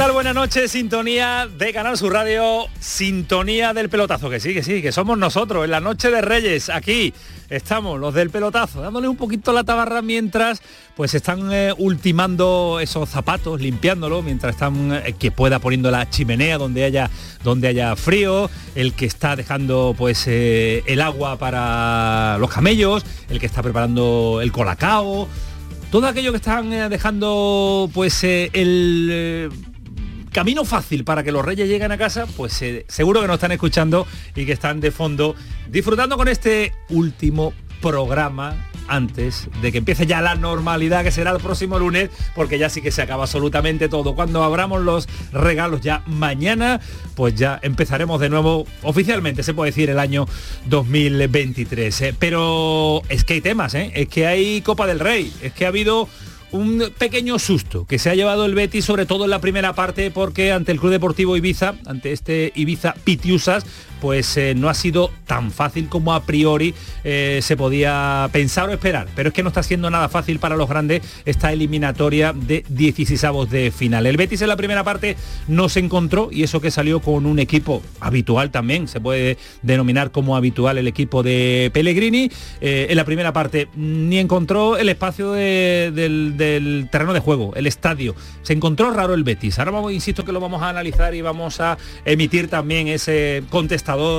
Tal? Buenas noches, sintonía de Canal Sur Radio, sintonía del pelotazo, que sí, que sí, que somos nosotros, en la noche de Reyes, aquí estamos, los del pelotazo, dándole un poquito la tabarra mientras pues están eh, ultimando esos zapatos, limpiándolo, mientras están eh, que pueda poniendo la chimenea donde haya, donde haya frío, el que está dejando pues eh, el agua para los camellos, el que está preparando el colacao, todo aquello que están dejando pues el camino fácil para que los reyes lleguen a casa, pues seguro que nos están escuchando y que están de fondo disfrutando con este último programa antes de que empiece ya la normalidad que será el próximo lunes, porque ya sí que se acaba absolutamente todo. Cuando abramos los regalos ya mañana, pues ya empezaremos de nuevo oficialmente, se puede decir, el año 2023. Pero es que hay temas, ¿eh? es que hay Copa del Rey, es que ha habido un pequeño susto que se ha llevado el Betis, sobre todo en la primera parte, porque ante el Club Deportivo Ibiza, ante este Ibiza Pitiusas, pues eh, no ha sido tan fácil como a priori eh, se podía pensar o esperar. Pero es que no está siendo nada fácil para los grandes esta eliminatoria de 16 de final. El Betis en la primera parte no se encontró y eso que salió con un equipo habitual también, se puede denominar como habitual el equipo de Pellegrini. Eh, en la primera parte ni encontró el espacio del, del, terreno de juego, el estadio. Se encontró raro el Betis. Ahora vamos, insisto que lo vamos a analizar y vamos a emitir también ese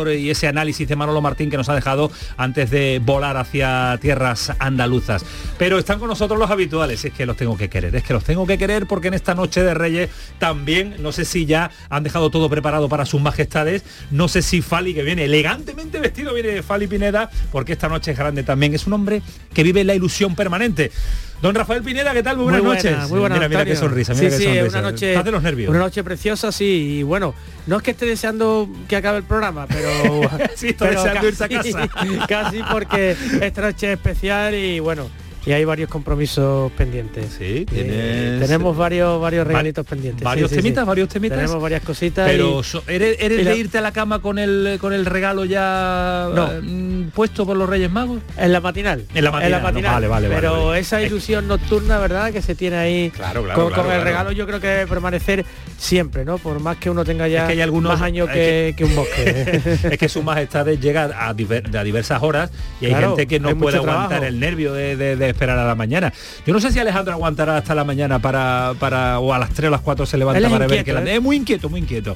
y ese análisis de Manolo Martín que nos ha dejado antes de volar hacia tierras andaluzas. Pero están con nosotros los habituales, es que los tengo que querer, es que los tengo que querer porque en esta noche de Reyes también, no sé si ya han dejado todo preparado para sus majestades, no sé si Fali, que viene elegantemente vestido, viene Fali Pineda, porque esta noche es grande también, es un hombre que vive la ilusión permanente. Don Rafael Pineda, ¿qué tal? Muy buenas noches. Muy buenas, mira, mira qué sonrisa, mira sí, qué sí, sonrisa. Una noche, Estás de los nervios. Una noche preciosa, sí. Y bueno, no es que esté deseando que acabe el programa, pero... sí, estoy pero deseando casi, irse a casa. casi porque esta noche es especial y bueno, y hay varios compromisos pendientes. Sí, Eh, tenemos varios varios regalitos pendientes. Varios Sí, temitas, sí. varios temitas. Tenemos varias cositas. Pero y- so- ¿eres, eres y la- de irte a la cama con el con el regalo ya No. eh, puesto por los Reyes Magos? en la matinal. En la matinal, no, vale, vale, Pero vale. esa ilusión nocturna, ¿verdad? Que se tiene ahí Claro, claro, con, claro, con el regalo yo creo que debe permanecer siempre, ¿no? Por más que uno tenga ya Es que hay algunos- más años que, que un bosque. es que su majestad llega a, diver- a diversas horas y hay gente que no puede aguantar trabajo. el nervio de, de- de esperar a la mañana. Yo no sé si Alejandro aguantará hasta la mañana para, para o a las 3 o las 4 se levanta para ver que la... ¿eh? Es muy inquieto, muy inquieto.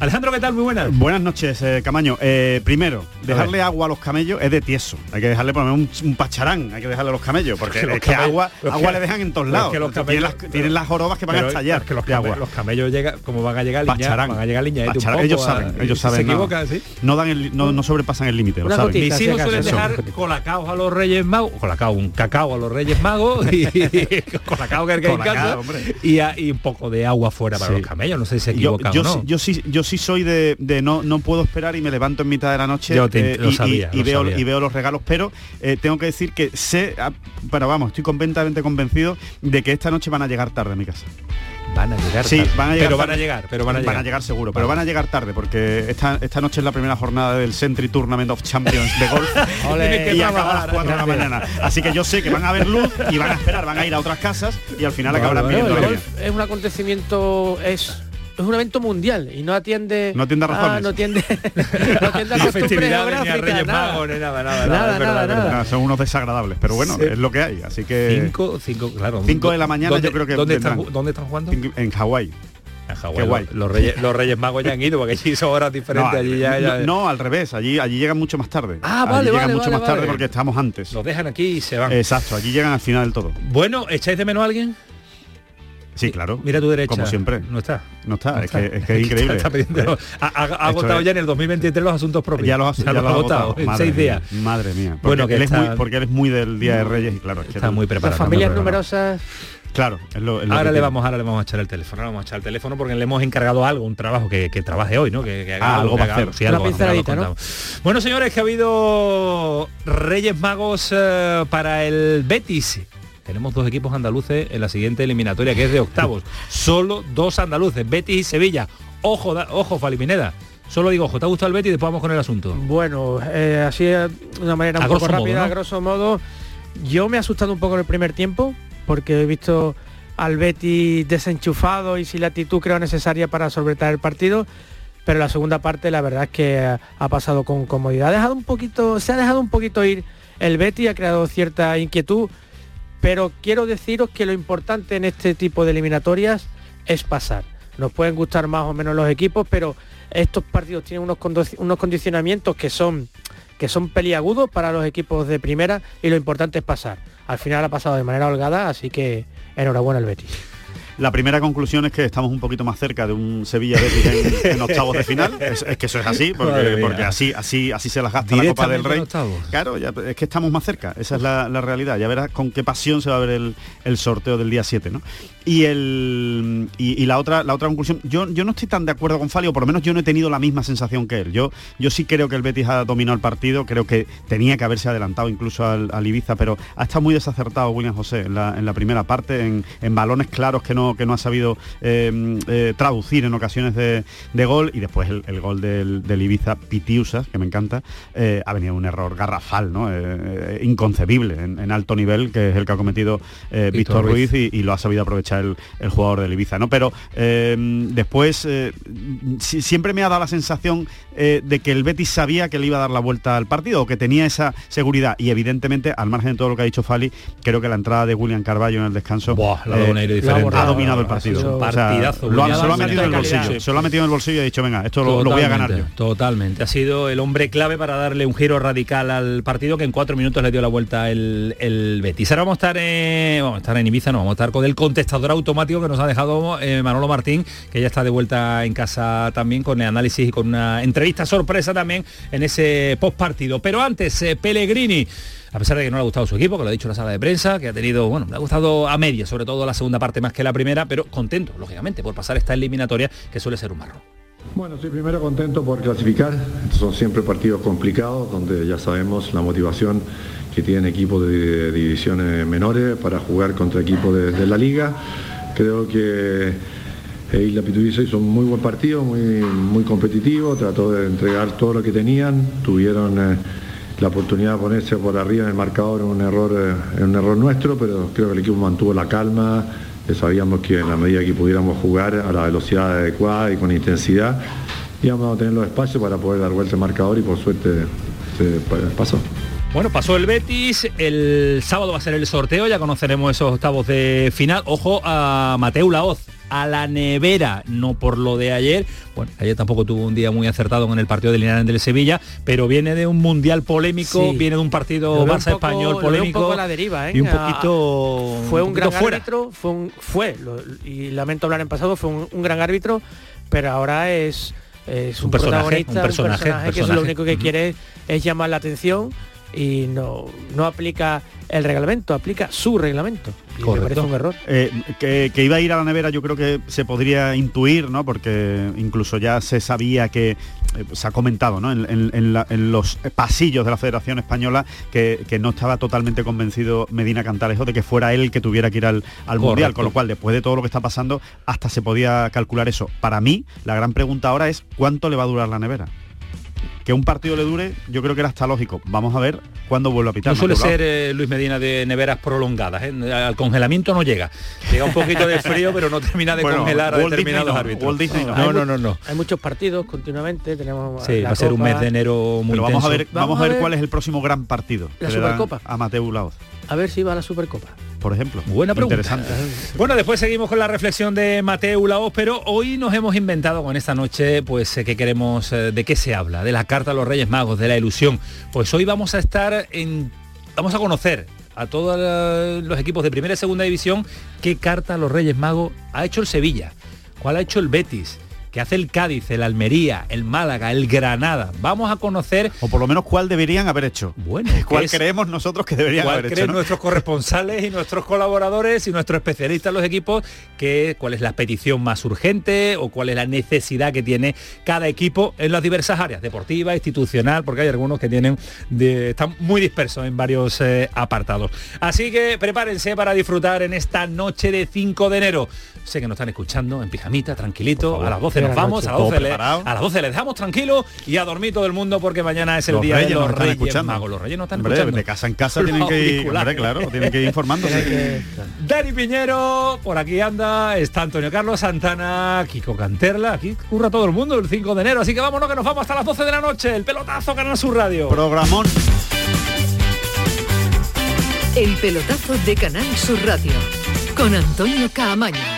Alejandro, ¿qué tal? Muy buenas. Buenas noches, eh, Camaño. Eh, primero, dejarle agua a los camellos es de tieso. Hay que dejarle por lo menos un, un pacharán, hay que dejarle a los camellos, porque Que es que camellos- agua, pero agua que- le dejan en todos pero es lados. que los tienen, las, camellos- tienen las jorobas que van Pero a estallar es que los, de agua. los camellos llegan, como van a llegar liña, Pacharán. van a llegar liña Pacharán. ellos saben, ellos saben. Se no. equivocan, sí. No dan el, no, no sobrepasan el límite, lo Una saben. Mis hijos suelen dejar colacaos a los Reyes Magos, colacao, un cacao a los Reyes Magos y colacao que hay en casa y, un poco de agua fuera para los camellos, no sé si se equivocan yo, o no. sí- yo sí yo sí soy de, de no no puedo esperar y me levanto en mitad de la noche Yo te- eh, lo y, y- sabía, y lo veo sabía. y veo los regalos pero eh, tengo que decir que sé ah, pero vamos estoy completamente convencido de que esta noche van a llegar tarde a mi casa Van a llegar Sí, tarde. van a llegar pero van a llegar, pero van a llegar. seguro, pero van a llegar tarde porque esta, esta noche es la primera jornada del Century Tournament of Champions de golf y acaba a las trabajar, 4 de la mañana. Así que yo sé que van a haber luz y van a esperar, van a ir a otras casas y al final acabarán viendo el golf es un acontecimiento es es un evento mundial y no atiende No atiende a razones. no atiende no atiende a Ni costumbres festividades, ni a Reyes nada. Magos, ni nada, nada, Nada, nada, es verdad, nada. Ah, son unos desagradables, pero bueno, Sí. es lo que hay. Así que Cinco, cinco, claro. Cinco de la mañana ¿Dónde- yo creo que ¿Dónde están. ¿Dónde están jugando? en Hawái. En Hawái. Qué guay. Los, los reyes, los Reyes Magos ya han ido porque allí son horas diferentes. No, allí ya, ya- no, no, al revés, allí allí llegan mucho más tarde. Ah, Allí vale, llegan vale, mucho vale, más tarde porque estamos antes. los dejan aquí y se van. Exacto, allí llegan al final del todo. Bueno, ¿echáis de menos a alguien? Sí, claro. Mira a tu derecha. Como siempre. No está. No está, No es, Que, es que es increíble. Está ¿Eh? ha, ha- agotado es- ya en el 2023 los asuntos propios. Ya lo has, ya los lo ha agotado en seis mía, días. Madre mía. Porque, Bueno, que él es muy, porque él es muy del Día de Reyes y claro, es que Está muy Las preparado. muy familias numerosas Claro, es lo, es lo Ahora le vamos, ahora le vamos a echar el teléfono, ahora vamos a echar el teléfono porque le hemos encargado algo, un trabajo que, que trabaje hoy, ¿no? Que, que haga Ah, algo que va a haga hacer. sí, algo pinceladita, ¿no? Bueno, señores, que ha habido Reyes Magos eh, para el Betis. Tenemos dos equipos andaluces en la siguiente eliminatoria, que es de octavos. Solo dos andaluces, Betis y Sevilla. Ojo, da- ojo, Falimineda. Solo digo, ojo, ¿te ha gustado el Betis? Después vamos con el asunto. Bueno, eh, así de una manera A un poco modo, rápida, ¿no? a grosso modo. Yo me he asustado un poco en el primer tiempo, porque he visto al Betis desenchufado y sin la actitud creo necesaria para sobretar el partido. Pero la segunda parte la verdad es que ha, ha pasado con comodidad. Ha dejado un poquito, se ha dejado un poquito ir el Betis, ha creado cierta inquietud. Pero quiero deciros que lo importante en este tipo de eliminatorias es pasar. Nos pueden gustar más o menos los equipos, pero estos partidos tienen unos, unos condicionamientos que son, que son peliagudos para los equipos de primera y lo importante es pasar. Al final ha pasado de manera holgada, así que enhorabuena al Betis. La primera conclusión es que estamos un poquito más cerca de un Sevilla Betis en, en octavos de final. Es, es que eso es así, porque, así, así, así se las gasta la Copa del Rey. Claro, ya, es que estamos más cerca, esa es la, la realidad. Ya verás con qué pasión se va a ver el, el sorteo del día 7, ¿no? Y el y, y la otra la otra conclusión, yo, yo no estoy tan de acuerdo con Fali, o por lo menos yo no he tenido la misma sensación que él. Yo, yo sí creo que el Betis ha dominado el partido, creo que tenía que haberse adelantado incluso al, al Ibiza, pero ha estado muy desacertado William José en la, en la primera parte, en, en balones claros que no, que no ha sabido eh, eh, traducir en ocasiones de, de gol, y después el, el gol del, del Ibiza Pitiusas, que me encanta, eh, ha venido un error garrafal, ¿no? Inconcebible en, en alto nivel, que es el que ha cometido Víctor Ruiz, y, y lo ha sabido aprovechar el, el jugador del Ibiza, ¿no? Pero después si- siempre me ha dado la sensación de que el Betis sabía que le iba a dar la vuelta al partido o que tenía esa seguridad y evidentemente al margen de todo lo que ha dicho Fali creo que la entrada de William Carballo en el descanso Buah, le ha dado un aire diferente. Dominado el partido. sido O sea, partidazo, lo, ha- se lo ha metido en el Calidad. bolsillo, se lo ha metido en el bolsillo y ha dicho, venga, esto lo, lo voy a ganar yo. Totalmente. Ha sido el hombre clave para darle un giro radical al partido que en cuatro minutos le dio la vuelta el, el Betis. Ahora vamos a estar en, vamos a estar en Ibiza, no, vamos a estar con el contestador automático que nos ha dejado eh, Manolo Martín, que ya está de vuelta en casa también con el análisis y con una entrevista sorpresa también en ese post partido. Pero antes, eh, Pellegrini. A pesar de que no le ha gustado su equipo, que lo ha dicho la sala de prensa, que ha tenido, bueno, le ha gustado a media, sobre todo la segunda parte más que la primera, pero contento, lógicamente, por pasar esta eliminatoria que suele ser un marrón. Bueno, estoy primero contento por clasificar. Son siempre partidos complicados donde ya sabemos la motivación que tienen equipos de, divisiones menores para jugar contra equipos de, la liga. Creo que eh, Isla Pitubizo hizo un muy buen partido, muy, muy competitivo, trató de entregar todo lo que tenían. Tuvieron eh, la oportunidad de ponerse por arriba en el marcador, un error, eh, un error nuestro, pero creo que el equipo mantuvo la calma. Eh, Sabíamos que en la medida que pudiéramos jugar a la velocidad adecuada y con intensidad, íbamos a tener los espacios para poder dar vuelta al marcador y por suerte se pa- pasó. Bueno, pasó el Betis, el sábado va a ser el sorteo, ya conoceremos esos octavos de final. Ojo a Mateu Laoz, a la nevera, no por lo de ayer. Bueno, ayer tampoco tuvo un día muy acertado en el partido de Linares del Sevilla, pero viene de un mundial polémico, Sí. viene de un partido un Barça poco- español un polémico. poco a la deriva, ¿eh? Y un poquito fue un, poquito gran fuera. árbitro, fue un, fue, lo- y lamento hablar en pasado, fue un, un gran árbitro, pero ahora es, es Un personaje, protagonista, un personaje, que eso lo personaje. único que quiere es llamar la atención y no, no aplica el reglamento, aplica su reglamento. Y me parece un error. Eh, que, que iba a ir a la nevera yo creo que se podría intuir, ¿no? Porque incluso ya se sabía que, eh, se ha comentado, ¿no? En, en- en la- en los pasillos de la Federación Española que, que no estaba totalmente convencido Medina Cantalejo de que fuera él el que tuviera que ir al, al Mundial, con lo cual después de todo lo que está pasando hasta se podía calcular eso. Para mí, la gran pregunta ahora es ¿cuánto le va a durar la nevera? Que un partido le dure, yo creo que era hasta lógico. Vamos a ver cuándo vuelve a pitar. No suele Mateo ser eh, Luis Medina de neveras prolongadas, ¿eh? al congelamiento no llega. Llega un poquito de frío, pero no termina de Bueno, congelar a determinados Disney no, árbitros. No. no, no, no, no. Hay muchos partidos continuamente, tenemos Sí, la va a ser un mes de enero muy Pero vamos a ver, Vamos vamos a ver cuál es el próximo gran partido La Supercopa. a Mateu Laoz, A ver si va a la Supercopa. Por ejemplo. Buena pregunta. Interesante. Bueno, después seguimos con la reflexión de Mateo Laos, pero hoy nos hemos inventado con esta noche, pues, eh, que queremos, eh, de qué se habla, de la carta a los Reyes Magos, de la ilusión. Pues hoy vamos a estar en, vamos a conocer a todos los equipos de primera y segunda división qué carta a los Reyes Magos ha hecho el Sevilla, cuál ha hecho el Betis, que hace el Cádiz, el Almería, el Málaga, el Granada. Vamos a conocer... O por lo menos cuál deberían haber hecho. Bueno, ¿cuál creemos nosotros que deberían haber hecho? nuestros corresponsales y nuestros colaboradores y nuestros especialistas en los equipos que cuál es la petición más urgente o cuál es la necesidad que tiene cada equipo en las diversas áreas, deportiva, institucional, porque hay algunos que tienen están muy dispersos en varios eh, apartados. Así que prepárense para disfrutar en esta noche de 5 de enero. Sé que nos están escuchando en pijamita, tranquilito, a las 12 nos vamos, a las, 12 le, a las 12 les dejamos tranquilo y a dormir todo el mundo porque mañana es el día de los Reyes escuchando. Los Reyes no están escuchando. De casa en casa tienen que ir, claro, tienen que ir informándose. Dani Piñero, por aquí anda, está Antonio Carlos Santana, Kiko Canterla, aquí curra todo el mundo el 5 de enero, así que vámonos que nos vamos hasta las 12 de la noche, el pelotazo Canal Sur Radio. Programón. El pelotazo de Canal Sur Radio con Antonio Caamaño.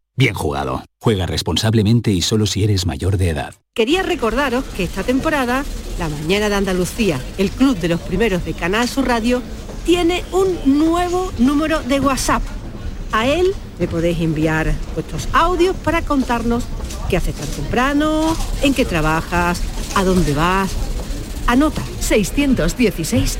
Bien jugado. Juega responsablemente y solo si eres mayor de edad. Quería recordaros que esta temporada, La Mañana de Andalucía, el club de los primeros de Canal Sur Radio, tiene un nuevo número de WhatsApp. A él le podéis enviar vuestros audios para contarnos qué haces tan temprano, en qué trabajas, a dónde vas. Anota 616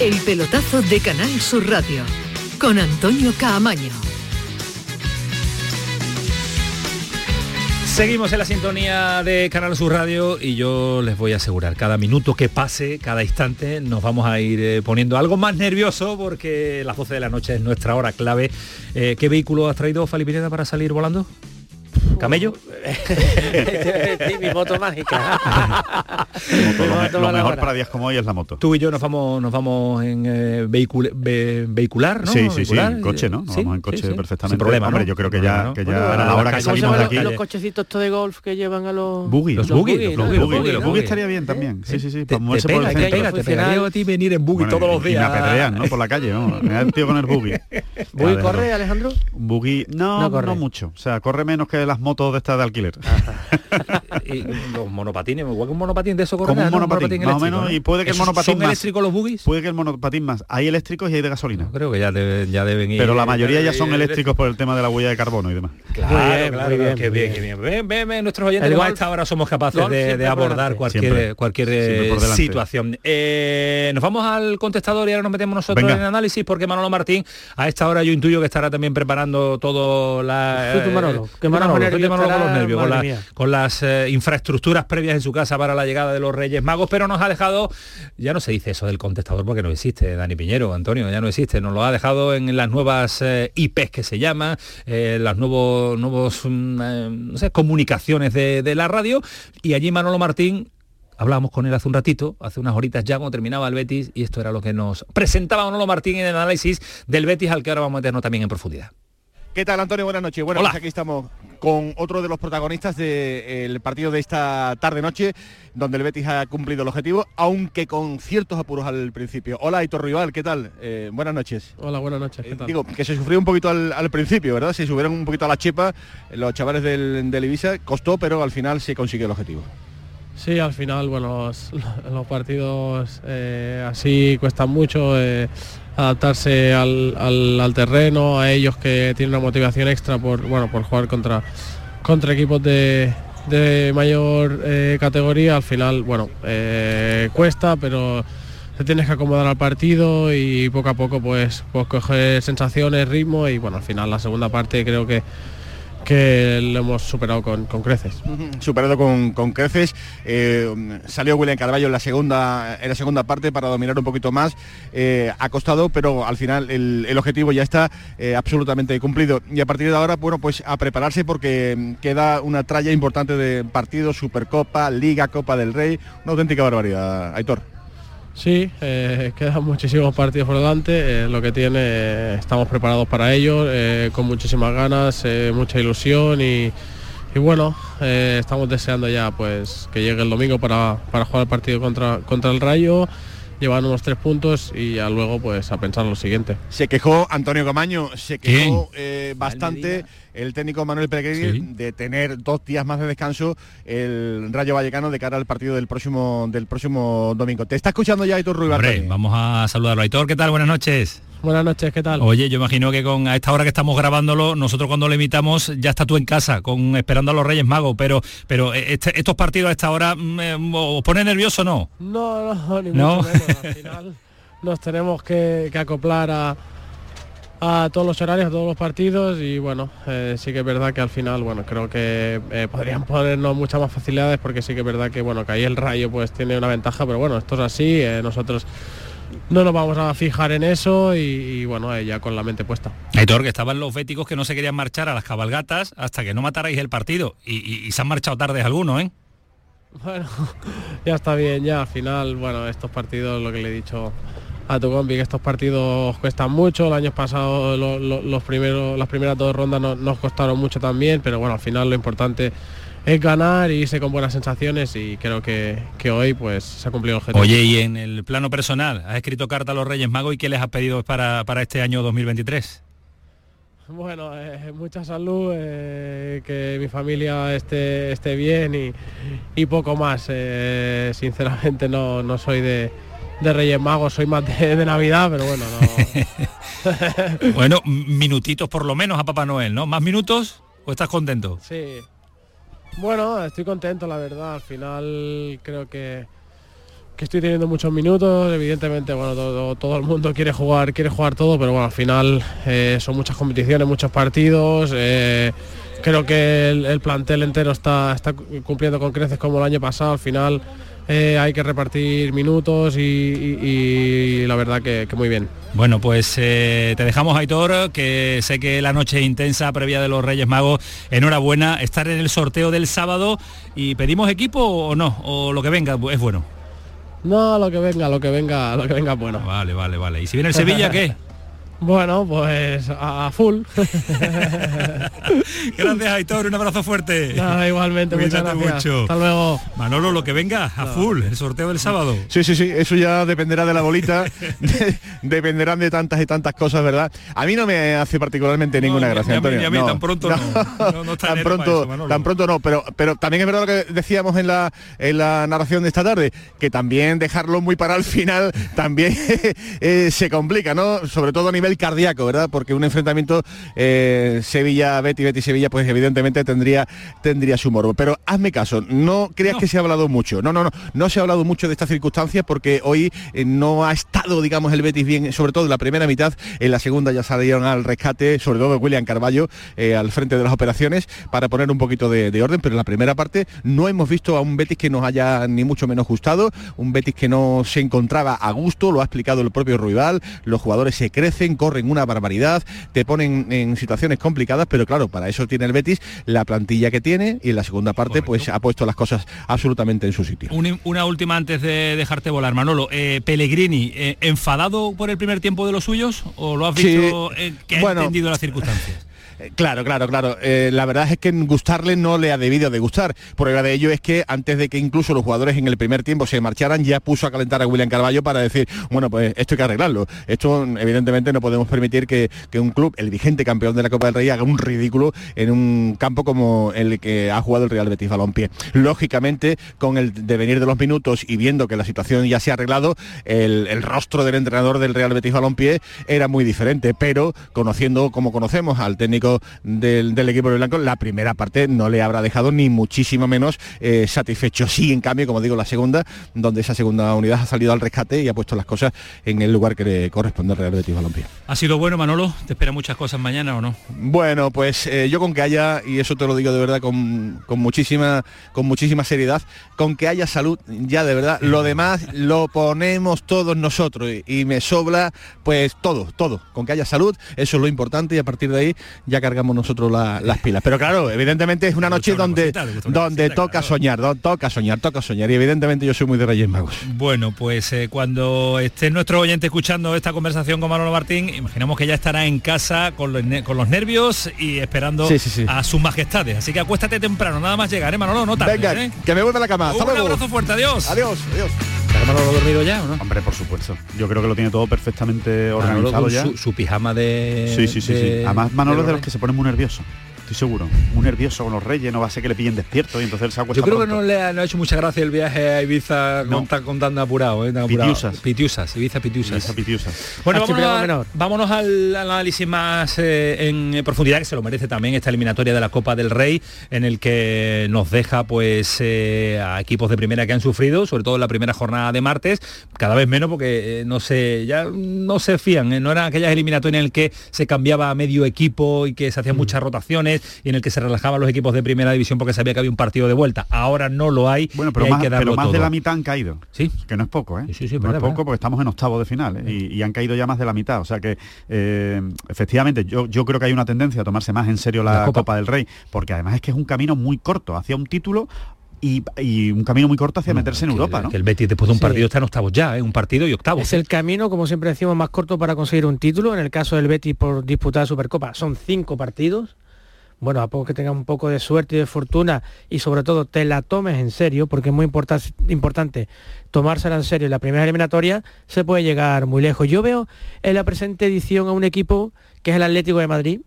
El pelotazo de Canal Sur Radio con Antonio Caamaño. Seguimos en la sintonía de Canal Sur Radio y yo les voy a asegurar, cada minuto que pase, cada instante, nos vamos a ir eh, poniendo algo más nervioso porque las 12 de la noche es nuestra hora clave. Eh, ¿Qué vehículo has traído, Falipineda, para salir volando? ¿Camello? mi moto mágica. lo, mejor para días como hoy es la moto. Tú y yo nos vamos nos vamos en eh, vehicular, ¿no? Sí, sí, sí, en coche, ¿no? Nos vamos en coche perfectamente. Sin problema, Hombre, yo creo que ya, que ya a la hora que salimos de aquí... Los cochecitos de golf que llevan a los... Buggy. Los buggy. Los buggy estaría bien también. Sí, sí, sí. Te pega, te pega a ti venir en buggy todos los días. Y me apedrean, ¿no? Por la calle, ¿no? Me da el tío con el buggy. ¿Buggy corre, Alejandro? Un buggy... No, no mucho. O sea, corre menos que las motos de estas de alquiler. y los monopatines, igual que un monopatín de eso Como un monopatín, más o menos, y puede que el monopatín ¿Son eléctricos los buggies? Puede que el monopatín más. Hay eléctricos y hay de gasolina. creo que ya deben, ya deben ir. Pero la mayoría ya son eléctricos por el tema de la huella de carbono y demás. Claro, bien, claro, bien, qué bien, qué bien. Ven, ven, nuestros oyentes, igual a esta hora somos capaces de, abordar cualquier, cualquier eh, situación. Eh, nos vamos al contestador y ahora nos metemos nosotros en el análisis porque Manolo Martín a esta hora yo intuyo que estará también preparando todo la... Manolo, que Manolo, Con los nervios, con, las eh, infraestructuras previas en su casa para la llegada de los Reyes Magos, pero nos ha dejado, ya no se dice eso del contestador porque no existe, Dani Piñero, Antonio, ya no existe, nos lo ha dejado en las nuevas eh, IPs que se llama, eh, las nuevos, nuevos mm, no sé, comunicaciones de, de la radio, y allí Manolo Martín hablábamos con él hace un ratito, hace unas horitas ya cuando terminaba el Betis, y esto era lo que nos presentaba Manolo Martín en el análisis del Betis al que ahora vamos a meternos también en profundidad. ¿Qué tal, Antonio? Buenas noches. Bueno, pues aquí estamos con otro de los protagonistas del partido de esta tarde-noche, donde el Betis ha cumplido el objetivo, aunque con ciertos apuros al principio. Hola, Aitor Rival, ¿qué tal? Eh, buenas noches. Hola, buenas noches. ¿qué tal? Digo, que se sufrió un poquito al, al principio, ¿verdad? Se subieron un poquito a la chepa los chavales del, del Ibiza, costó, pero al final se consiguió el objetivo. Sí, al final, bueno, los, los partidos eh, así cuestan mucho. eh, adaptarse al, al- terreno, a ellos que tienen una motivación extra por, bueno, por jugar contra, contra equipos de, de mayor eh, categoría, al final, bueno, eh, cuesta, pero te tienes que acomodar al partido y poco a poco pues, pues coger sensaciones, ritmo y bueno, al final la segunda parte creo que, que lo hemos superado con, con creces. superado con, con creces. Eh, salió William Carballo en la segunda en la segunda parte para dominar un poquito más. Eh, ha costado, pero al final el, el objetivo ya está eh, absolutamente cumplido. Y a partir de ahora, bueno, pues a prepararse porque mm, queda una tralla importante de partidos, Supercopa, Liga, Copa del Rey. Una auténtica barbaridad, Aitor. Sí, eh, quedan muchísimos partidos por delante, eh, lo que tiene, eh, estamos preparados para ello, eh, con muchísimas ganas, eh, mucha ilusión y, y bueno, eh, estamos deseando ya pues que llegue el domingo para, para jugar el partido contra, contra el Rayo, llevar unos tres puntos y ya luego pues a pensar lo siguiente. Se quejó Antonio Camaño, se quejó eh, bastante el técnico Manuel Pellegrini de tener dos días más de descanso el Rayo Vallecano de cara al partido del próximo del próximo domingo. Te está escuchando ya Aitor Ruiz Hombre, vamos a saludarlo. Aitor, ¿qué tal? Buenas noches. Buenas noches, ¿qué tal? Oye, yo imagino que con a esta hora que estamos grabándolo, nosotros cuando lo imitamos ya está tú en casa, con esperando a los Reyes Magos, pero pero este- estos partidos a esta hora mm, eh, os pone nervioso o no? No, no, ni No. mucho menos. Al final nos tenemos que, que acoplar a, a todos los horarios, a todos los partidos y bueno, eh, sí que es verdad que al final, bueno, creo que eh, podrían ponernos muchas más facilidades porque sí que es verdad que bueno, que ahí el Rayo pues tiene una ventaja, pero bueno, esto es así, eh, nosotros no nos vamos a fijar en eso y, y, bueno, eh, ya con la mente puesta. Aitor, que estaban los béticos que no se querían marchar a las cabalgatas hasta que no matarais el partido y, y- y se han marchado tardes algunos, ¿eh? Bueno, ya está bien, ya al final, bueno, estos partidos, lo que le he dicho a tu compi, que estos partidos cuestan mucho, el año pasado lo- lo- los primeros, las primeras dos rondas no- nos costaron mucho también, pero bueno, al final lo importante es ganar y irse con buenas sensaciones y creo que, que hoy pues se ha cumplido el objetivo. Oye, y en el plano personal, ¿has escrito carta a los Reyes Magos y qué les has pedido para, para este año 2023? Bueno, eh, mucha salud, eh, que mi familia esté, esté bien y, y poco más. Eh, sinceramente no, no soy de, de Reyes Magos, soy más de, de Navidad, pero bueno, no. Bueno, minutitos por lo menos a Papá Noel, ¿no? ¿Más minutos o estás contento? Sí. Bueno, estoy contento, la verdad. Al final creo que, que estoy teniendo muchos minutos. Evidentemente, bueno, todo, todo el mundo quiere jugar, quiere jugar todo, pero bueno, al final eh, son muchas competiciones, muchos partidos. eh, creo que el, el plantel entero está, está cumpliendo con creces como el año pasado. Al final eh, hay que repartir minutos y, y- y la verdad que, que muy bien. Bueno, pues eh, te dejamos, Aitor, que sé que la noche intensa previa de los Reyes Magos, enhorabuena, estar en el sorteo del sábado y pedimos equipo o no, o lo que venga es bueno. No, lo que venga, lo que venga, lo que venga es bueno. Vale, vale, vale. ¿Y si viene el Sevilla, qué? Bueno, pues a, full. Gracias, Aitor, un abrazo fuerte. Nada, igualmente, muchas gracias. mucho. Hasta luego. Manolo, lo que venga, a full, el sorteo del sábado. Sí, sí, sí, eso ya dependerá de la bolita, de- dependerán de tantas y tantas cosas, ¿verdad? A mí no me hace particularmente ninguna gracia, ni a mí, Antonio. ni a mí, tan pronto no. No, no está tan enero para pronto, eso, Manolo. tan pronto no, pero, pero también es verdad lo que decíamos en la, en la narración de esta tarde, que también dejarlo muy para el final también eh, se complica, ¿no? Sobre todo a nivel cardíaco, ¿verdad? Porque un enfrentamiento eh, Sevilla-Betty, Betty-Sevilla, pues evidentemente tendría, tendría su morbo. Pero hazme caso, no creas que se ha hablado mucho. No, no, no, no se ha hablado mucho de estas circunstancias porque hoy eh, no ha estado, digamos, el Betis bien, sobre todo en la primera mitad, en la segunda ya salieron al rescate, sobre todo William Carballo eh, al frente de las operaciones para poner un poquito de, de orden, pero en la primera parte no hemos visto a un Betis que nos haya ni mucho menos gustado, un Betis que no se encontraba a gusto, lo ha explicado el propio rival, los jugadores se crecen, corren una barbaridad, te ponen en situaciones complicadas, pero claro, para eso tiene el Betis la plantilla que tiene y en la segunda parte pues ha puesto las cosas absolutamente en su sitio. Una, una última antes de dejarte volar, Manolo. Eh, Pellegrini, eh, ¿enfadado por el primer tiempo de los suyos o lo has Sí, visto eh, que ha bueno, entendido las circunstancias? Claro, claro, claro. Eh, la verdad es que gustarle no le ha debido de gustar. Prueba de ello es que antes de que incluso los jugadores en el primer tiempo se marcharan, ya puso a calentar a William Carballo para decir, bueno, pues esto hay que arreglarlo. Esto evidentemente no podemos permitir que, que un club, el vigente campeón de la Copa del Rey, haga un ridículo en un campo como el que ha jugado el Real Betis Balompié. Lógicamente, con el devenir de los minutos y viendo que la situación ya se ha arreglado, el, el rostro del entrenador del Real Betis Balompié era muy diferente, pero conociendo como conocemos al técnico del, del equipo de blanco, la primera parte no le habrá dejado ni muchísimo menos eh, satisfecho. Sí, en cambio, como digo, la segunda, donde esa segunda unidad ha salido al rescate y ha puesto las cosas en el lugar que le corresponde al Real Betis Balompié. ¿Ha sido bueno, Manolo? ¿Te espera muchas cosas mañana o no? Bueno, pues eh, yo con que haya, y eso te lo digo de verdad con, con muchísima, con muchísima seriedad, con que haya salud, ya de verdad, lo demás lo ponemos todos nosotros y, y me sobra pues todo, todo. Con que haya salud, eso es lo importante y a partir de ahí ya cargamos nosotros la- las pilas. Pero claro, evidentemente es una noche donde, donde toca soñar, do- toca soñar, toca soñar. Y evidentemente yo soy muy de Reyes Magos. Bueno, pues eh, cuando esté nuestro oyente escuchando esta conversación con Manolo Martín, imaginamos que ya estará en casa con los, con los nervios y esperando Sí, sí, sí. a sus majestades. Así que acuéstate temprano, nada más llegar, ¿eh, Manolo? No tardes, Venga, ¿eh? que me vuelva a la cama. Hasta Un luego. abrazo fuerte, adiós. Adiós, adiós. ¿Está Manolo dormido ya o no? Hombre, por supuesto. Yo creo que lo tiene todo perfectamente Manolo organizado con ya. su, su pijama de... Sí, sí, sí, de- sí. Además, Manolo de es de los que se pone muy nervioso. Estoy seguro. Muy nervioso con los reyes, no va a ser que le pillen despierto y entonces él se Yo creo que pronto. no le ha, no ha hecho mucha gracia el viaje a Ibiza con, tan, con tan apurado, ¿eh? Tan apurado. Pitiusas. Pitiusas, Ibiza Pitiusas. Ibiza Pitiusas. Bueno, vámonos, a- menor. vámonos al, al análisis más eh, en profundidad, que se lo merece también esta eliminatoria de la Copa del Rey, en el que nos deja pues eh, a equipos de primera que han sufrido, sobre todo en la primera jornada de martes, cada vez menos porque eh, no sé, ya no se fían, eh, no eran aquellas eliminatorias en el que se cambiaba a medio equipo y que se Mm. hacían muchas rotaciones y en el que se relajaban los equipos de primera división porque sabía que había un partido de vuelta. Ahora no lo hay Bueno, y pero hay más, que darlo pero más de la mitad han caído. Sí. Que no es poco, ¿eh? Sí, sí, sí, no verdad, es poco verdad. porque estamos en octavo de final ¿eh? y, y han caído ya más de la mitad. O sea que eh, efectivamente yo, yo creo que hay una tendencia a tomarse más en serio la, La Copa. Copa. del Rey, porque además es que es un camino muy corto hacia un título y, y un camino muy corto hacia meterse en Europa, ¿no? Que el Betis después de un Sí. partido está en octavos ya, ¿eh? un partido y octavos. Es el camino, como siempre decimos, más corto para conseguir un título. En el caso del Betis por disputar Supercopa son cinco partidos. Bueno, a poco que tengas un poco de suerte y de fortuna y sobre todo te la tomes en serio, porque es muy importa- importante tomársela en serio en la primera eliminatoria, se puede llegar muy lejos. Yo veo en la presente edición a un equipo que es el Atlético de Madrid,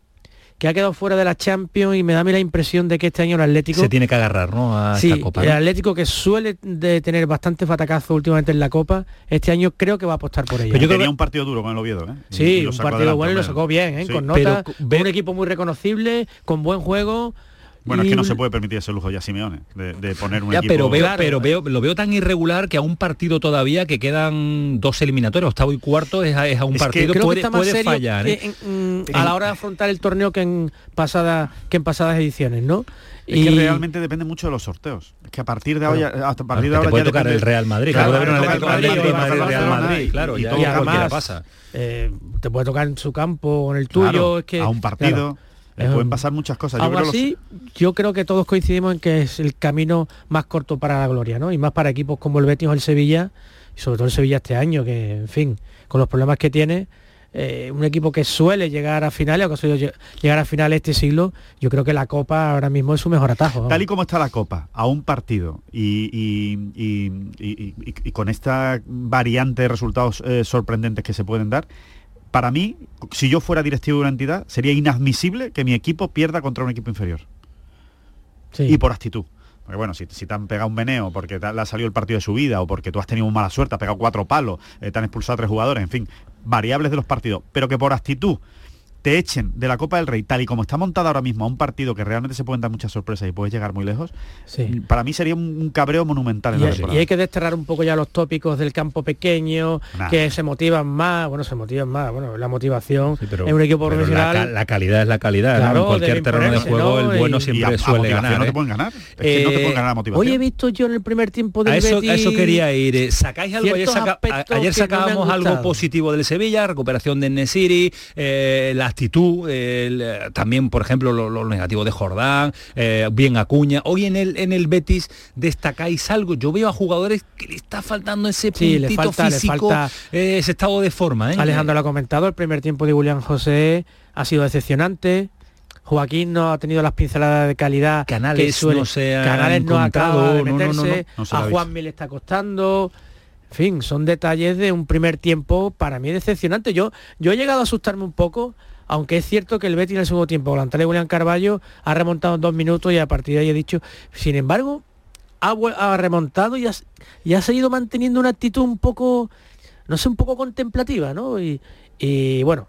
que ha quedado fuera de la Champions y me da a mí la impresión de que este año el Atlético se tiene que agarrar, ¿no? A Sí, esta Copa. el. Atlético que suele de tener bastantes batacazos últimamente en la Copa, este año creo que va a apostar por ello. Pero yo tenía un partido duro con el Oviedo, ¿eh? Sí, un partido bueno y lo sacó bien, ¿eh? Sí. con Pero nota, ve- un equipo muy reconocible, con buen juego. Bueno, es y que no se puede permitir ese lujo ya Simeone, de, de poner un Ya, equipo... pero veo, Claro. pero veo, lo veo tan irregular que a un partido todavía que quedan dos eliminatorios, octavo y cuarto es a, es a un Es que partido creo puede, que está más puede serio fallar. ¿eh? que en- a la hora de afrontar el torneo que en pasada, que en pasadas ediciones, ¿no? Es que realmente depende mucho de los sorteos. Es que a partir de ahora, hasta a Claro, partir que de ahora te puede ya tocar depende- el Real Madrid, Claro, que el Real Madrid, y- claro, y ya- todo ya además, cualquiera pasa. eh, te puede tocar en su campo o en el tuyo. claro, es que, a un partido claro, le pueden un- pasar muchas cosas. Yo Aún creo los- así, yo creo que todos coincidimos en que es el camino más corto para la gloria, ¿no? Y más para equipos como el Betis o el Sevilla, y sobre todo el Sevilla este año, que, en fin, con los problemas que tiene, eh, un equipo que suele llegar a finales, o que suele lle- llegar a finales este siglo, yo creo que la Copa ahora mismo es su mejor atajo. vamos. Tal y como está la Copa, a un partido y, y- y- y- y- y con esta variante de resultados eh, sorprendentes que se pueden dar, para mí, si yo fuera directivo de una entidad, sería inadmisible que mi equipo pierda contra un equipo inferior. Sí. Y por actitud. Porque bueno, si, si te han pegado un meneo porque te le ha salido el partido de su vida o porque tú has tenido mala suerte, has pegado cuatro palos, eh, te han expulsado a tres jugadores, en fin, variables de los partidos, pero que por actitud te echen de la Copa del Rey, tal y como está montada ahora mismo, a un partido que realmente se pueden dar muchas sorpresas y puedes llegar muy lejos, Sí. para mí sería un, cabreo monumental en Y, la hay- temporada. y hay que desterrar un poco ya los tópicos del campo pequeño, Nah. que se motivan más, bueno, se motivan más, bueno, la motivación Pero- en un equipo pero la, profesional. la calidad es la calidad, ¿no? Claro, En cualquier terreno de juego ¿no? el bueno Y- Y siempre a, a suele ganar. no ¿eh? te pueden ganar. Es que no te Eh, pueden ganar a motivación. Hoy he visto yo en el primer tiempo del A eso, Betis a eso quería ir. eh, ¿Sacáis algo? Ayer, saca- no sacábamos algo positivo del Sevilla, recuperación de Nesiri, eh, la actitud, el, eh, también, por ejemplo, lo, lo negativo de Jordán, eh, bien Acuña. Hoy en el, en el Betis destacáis algo. Yo veo a jugadores que le está faltando ese Sí, le puntito falta- le físico, falta- eh, ese estado de forma. ¿eh? Alejandro lo ha comentado, el primer tiempo de William José ha sido decepcionante. Joaquín no ha tenido las pinceladas de calidad Canales que suele. no se han Canales no acaba de no, no, no, meterse, no, no la a ha Juan le está costando. En fin, son detalles de un primer tiempo para mí decepcionante. Yo, yo he llegado a asustarme un poco, aunque es cierto que el Betis en el segundo tiempo, de William Carballo, ha remontado en dos minutos y a partir de ahí he dicho, sin embargo, ha, remontado y ha, seguido manteniendo una actitud un poco, no sé, un poco contemplativa, ¿no? Y, bueno,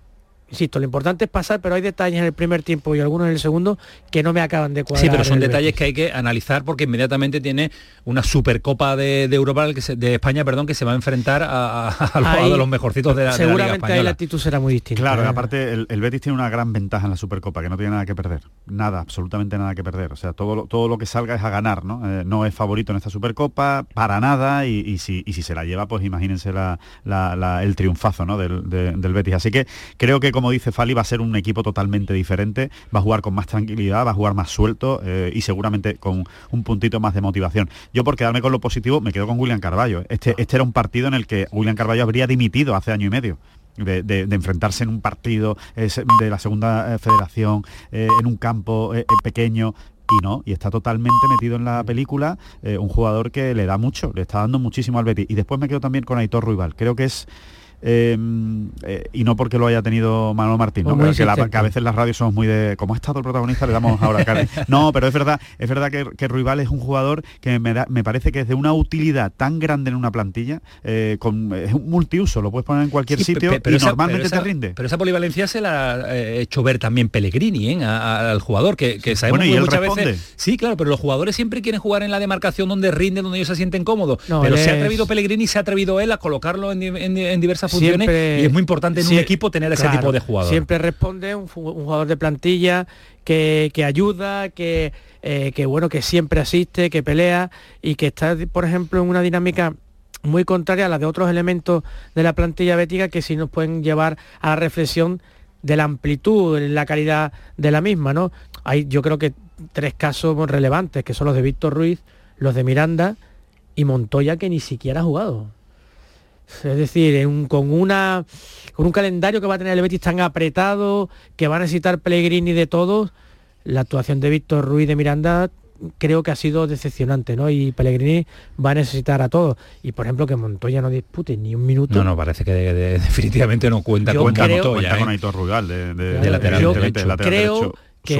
insisto, lo importante es pasar, pero hay detalles en el primer tiempo y algunos en el segundo que no me acaban de cuadrar. Sí, pero son detalles Betis. que hay que analizar porque inmediatamente tiene una supercopa de, de Europa de España, perdón, que se va a enfrentar a, a- a los, Ahí, a los mejorcitos de la, de la Liga Seguramente ahí la actitud será muy distinta. Claro, y ¿eh? aparte el, el Betis tiene una gran ventaja en la Supercopa, que no tiene nada que perder. Nada, absolutamente nada que perder. O sea, todo, lo- todo lo que salga es a ganar, ¿no? Eh, no es favorito en esta Supercopa, para nada, y, y si, y si se la lleva, pues imagínense la- la- la- el triunfazo ¿no? del, de- del Betis. Así que creo que, como dice Fali, va a ser un equipo totalmente diferente, va a jugar con más tranquilidad, va a jugar más suelto eh, y seguramente con un puntito más de motivación. Yo por quedarme con lo positivo, me quedo con William Carballo. Este, este era un partido en el que William Carballo habría dimitido hace año y medio de, de- de enfrentarse en un partido eh, de la segunda eh, federación, eh, en un campo eh, pequeño. Y no, y está totalmente metido en la película, un jugador que le da mucho, le está dando muchísimo al Betis. Y después me quedo también con Aitor Ruibal. Creo que es eh, eh, y no porque lo haya tenido Manuel Martín, ¿no? Pero que, la- insistente. que a veces las radios somos muy de como ha estado el protagonista le damos ahora carne. No, pero es verdad, es verdad que, que Ruibal es un jugador que me, da- me parece que es de una utilidad tan grande en una plantilla, eh, con, es un multiuso, lo puedes poner en cualquier Sí, sitio pe- pe- y esa- normalmente pero esa- te rinde. Pero esa polivalencia se la ha hecho ver también Pellegrini ¿eh? a- a- al jugador, que, que sabemos Bueno, y que él muchas responde. veces... Sí, claro, pero los jugadores siempre quieren jugar en la demarcación donde rinden, donde ellos se sienten cómodos. No, pero se ha atrevido Pellegrini, se ha atrevido él a colocarlo en, en diversas Siempre- y es muy importante en un equipo tener ese claro, tipo de jugador. Siempre responde un jugador de plantilla que, que ayuda, que, eh, que bueno, que siempre asiste, que pelea y que está, por ejemplo, en una dinámica muy contraria a la de otros elementos de la plantilla bética que sí nos pueden llevar a la reflexión de la amplitud, de la calidad de la misma, ¿no? Hay yo creo que tres casos relevantes, que son los de Víctor Ruiz, los de Miranda y Montoya, que ni siquiera ha jugado. Es decir, en un- con, una, con un calendario que va a tener el Betis tan apretado, que va a necesitar Pellegrini de todos, la actuación de Víctor Ruiz de Miranda creo que ha sido decepcionante, ¿no? Y Pellegrini va a necesitar a todos. Y por ejemplo que Montoya no dispute ni un minuto. No, no, parece que de- de- definitivamente no cuenta Yo con cuenta, creo- Montoya, cuenta con ¿eh? Aitor Ruibal de, de- De lateral evidentemente, derecho. lateral creo derecho, que,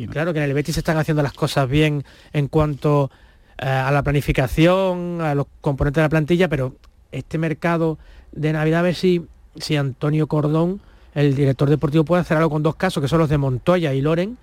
que- claro que en el Betis se están haciendo las cosas bien en cuanto eh, a la planificación, a los componentes de la plantilla, pero este mercado de Navidad a ver si, si Antonio Cordón, el director deportivo, puede hacer algo con dos casos, que son los de Montoya y Loren,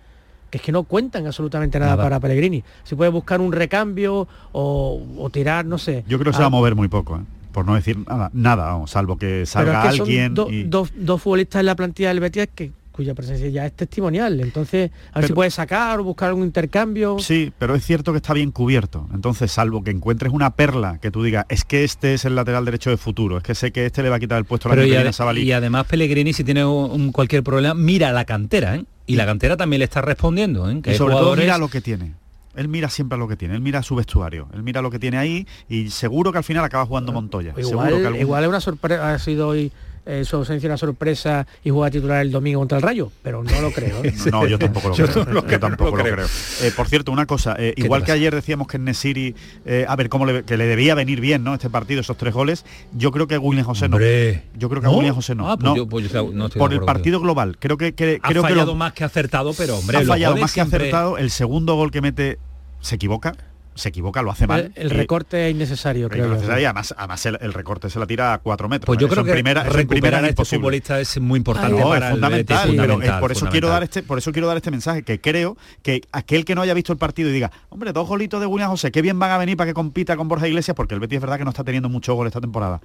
que es que no cuentan absolutamente nada, Nada. para Pellegrini. Si puede buscar un recambio o, o tirar, no sé. Yo creo que se va a mover muy poco, ¿eh? por no decir nada, nada vamos, salvo que pero salga es que son alguien. do- y- dos, dos futbolistas en la plantilla del Betis que cuya presencia ya es testimonial. Entonces, a ver si Pero- puede sacar o buscar algún intercambio. Sí, pero es cierto que está bien cubierto. Entonces, salvo que encuentres una perla que tú digas, es que este es el lateral derecho de futuro, es que sé que este le va a quitar el puesto a la Pero y, Sabalí. además Pellegrini si tiene un, un cualquier problema mira la cantera ¿eh? y la cantera también le está respondiendo ¿eh? que Y sobre todo mira lo que tiene. Él mira siempre a lo que tiene, él mira su vestuario, él mira lo que tiene ahí y seguro que al final acaba jugando Montoya. Igual, seguro que algún- igual es una sorpresa, ha sido hoy eh, su ausencia una sorpresa y juega titular el domingo contra el Rayo, pero no lo creo. ¿eh? No, yo tampoco lo creo. lo yo tampoco lo creo. creo. Eh, por cierto, una cosa, eh, ¿Qué igual que ayer decíamos que en Nesiri, eh, a ver, cómo le, que le debía venir bien, ¿no? Este partido, esos tres goles, yo creo que William José no. Hombre. Yo creo que a ¿No? William José no. Ah, pues no. yo- pues yo no por el partido global. Creo que, que- ha creo que fallado lo- más que acertado pero hombre ha fallado más que acertado. El segundo gol que mete se equivoca, se equivoca, lo hace mal. El, recorte es innecesario, creo. y además, además el, el recorte se la tira a cuatro metros. pues yo ¿eh? Eso creo que primera, recuperar es a este futbolista es muy importante No, para es el Betis, fundamental, pero fundamental, eh, por eso quiero fundamental. dar este, por eso quiero dar este mensaje, que creo que aquel que no haya visto el partido y diga, hombre, dos golitos de William José, qué bien van a venir para que compita con Borja Iglesias, porque el Betis es verdad que no está teniendo muchos goles esta temporada.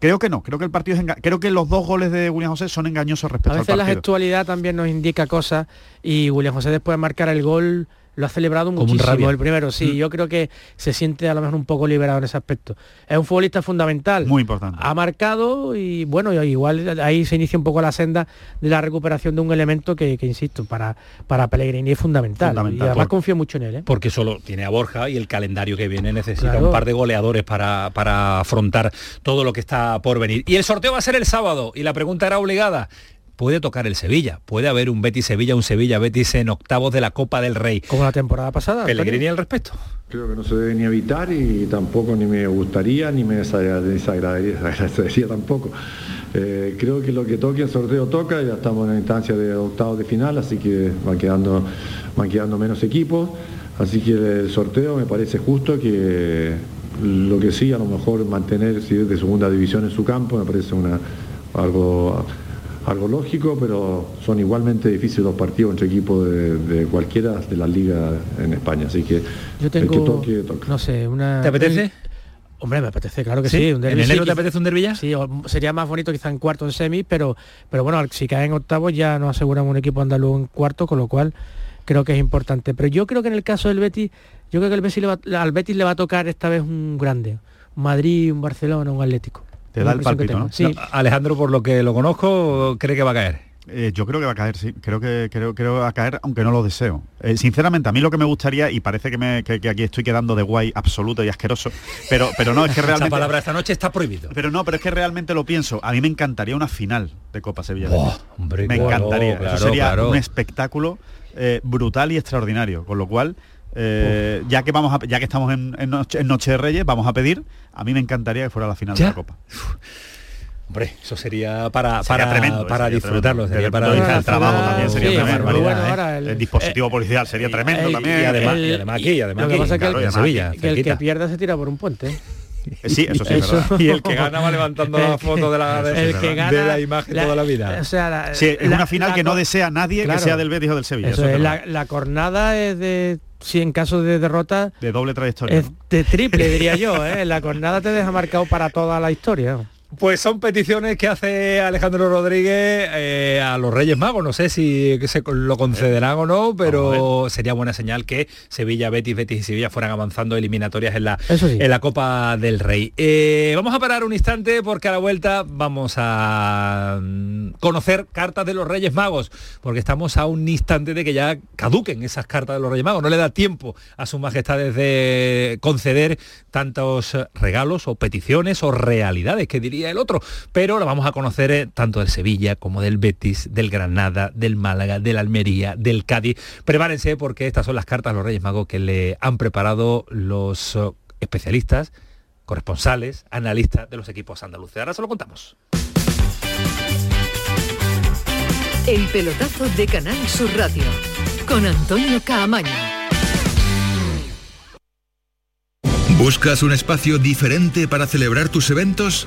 Creo que no, creo que el partido es enga- creo que los dos goles de William José son engañosos A respecto al veces la partido. gestualidad también nos indica cosas y William José después de marcar el gol lo ha celebrado Como un muchísimo el primero sí Mm. yo creo que se siente a lo mejor un poco liberado en ese aspecto es un futbolista fundamental Muy importante. ha marcado y bueno igual ahí se inicia un poco la senda de la recuperación de un elemento que, que, insisto para para Pellegrini es fundamental, Fundamental, y además por- confío mucho en él ¿eh? porque solo tiene a Borja y el calendario que viene necesita Claro. un par de goleadores para, para afrontar todo lo que está por venir. Y el sorteo va a ser el sábado y la pregunta era obligada. Puede tocar el Sevilla. Puede haber un Betis Sevilla, un Sevilla Betis en octavos de la Copa del Rey. Como la temporada pasada. Pellegrini al respecto. Creo que no se debe ni evitar y tampoco ni me gustaría ni me desagradaría, desagradaría tampoco. Eh, creo que lo que toque el sorteo toca, ya estamos en la instancia de octavos de final, así que van quedando, van quedando menos equipos. Así que el sorteo me parece justo que lo que sí, a lo mejor mantener si es de segunda división en su campo, me parece una, algo, algo lógico, pero son igualmente difíciles los partidos entre equipos de, cualquiera de las ligas en España. Así que yo tengo, no sé, una... ¿Te apetece? Hombre, me apetece, claro que sí. Un ¿En enero te apetece un derbi Sí, sería más bonito quizá en cuarto en semi, pero, pero bueno, si cae en octavo ya nos aseguran un equipo andaluz en cuarto, con lo cual creo que es importante. Pero yo creo que en el caso del Betis, yo creo que el Betis le va, al Betis le va a tocar esta vez un grande. Un Madrid, un Barcelona, un Atlético. Te da el palpito, ¿no? Sí. Alejandro, por lo que lo conozco, cree que va a caer. Eh, yo creo que va a caer, sí. Creo que, creo, creo va a caer, aunque no lo deseo. Eh, sinceramente, a mí lo que me gustaría, y parece que, me, que, aquí estoy quedando de guay absoluto y asqueroso, pero, pero no, es que realmente... Esa palabra esta noche está prohibido. Pero no, pero es que realmente lo pienso. A mí me encantaría una final de Copa Sevilla. me encantaría. Eso sería un espectáculo eh, brutal y extraordinario. Con lo cual, ya que vamos ya que estamos en, noche, de Reyes, vamos a pedir. A mí me encantaría que fuera la final de la Copa. Hombre, eso sería para, para, tremendo, para disfrutarlo. Sería para el trabajo también sería tremendo. ¿eh? el, dispositivo policial sería tremendo también. Y además, y además aquí, además aquí, que, en Sevilla. Que el que pierda se tira por un puente. Sí, eso sí, eso. Y el que gana va levantando la foto de la, de, que gana, de la imagen toda la vida. O sea, la, sí, es una final que no desea nadie que sea del Betis o del Sevilla. Eso es, la, la, cornada es de si en caso de derrota de doble trayectoria es de triple diría yo ¿eh? la cornada te deja marcado para toda la historia pues son peticiones que hace Alejandro Rodríguez eh, a los Reyes Magos. No sé si se lo concederán o no, pero sería buena señal que Sevilla, Betis, Betis y Sevilla fueran avanzando eliminatorias en la, en la Copa del Rey. Eh, vamos a parar un instante porque a la vuelta vamos a mm, conocer cartas de los Reyes Magos, porque estamos a un instante de que ya caduquen esas cartas de los Reyes Magos. No le da tiempo a sus majestades de conceder tantos regalos o peticiones o realidades que diría el otro, pero lo vamos a conocer eh, tanto del Sevilla como del Betis, del Granada, del Málaga, del Almería, del Cádiz. Prepárense porque estas son las cartas a los Reyes Magos que le han preparado los eh, especialistas, corresponsales, analistas de los equipos andaluces. Ahora se lo contamos. El pelotazo de Canal Sur Radio con Antonio Caamaño. ¿Buscas un espacio diferente para celebrar tus eventos?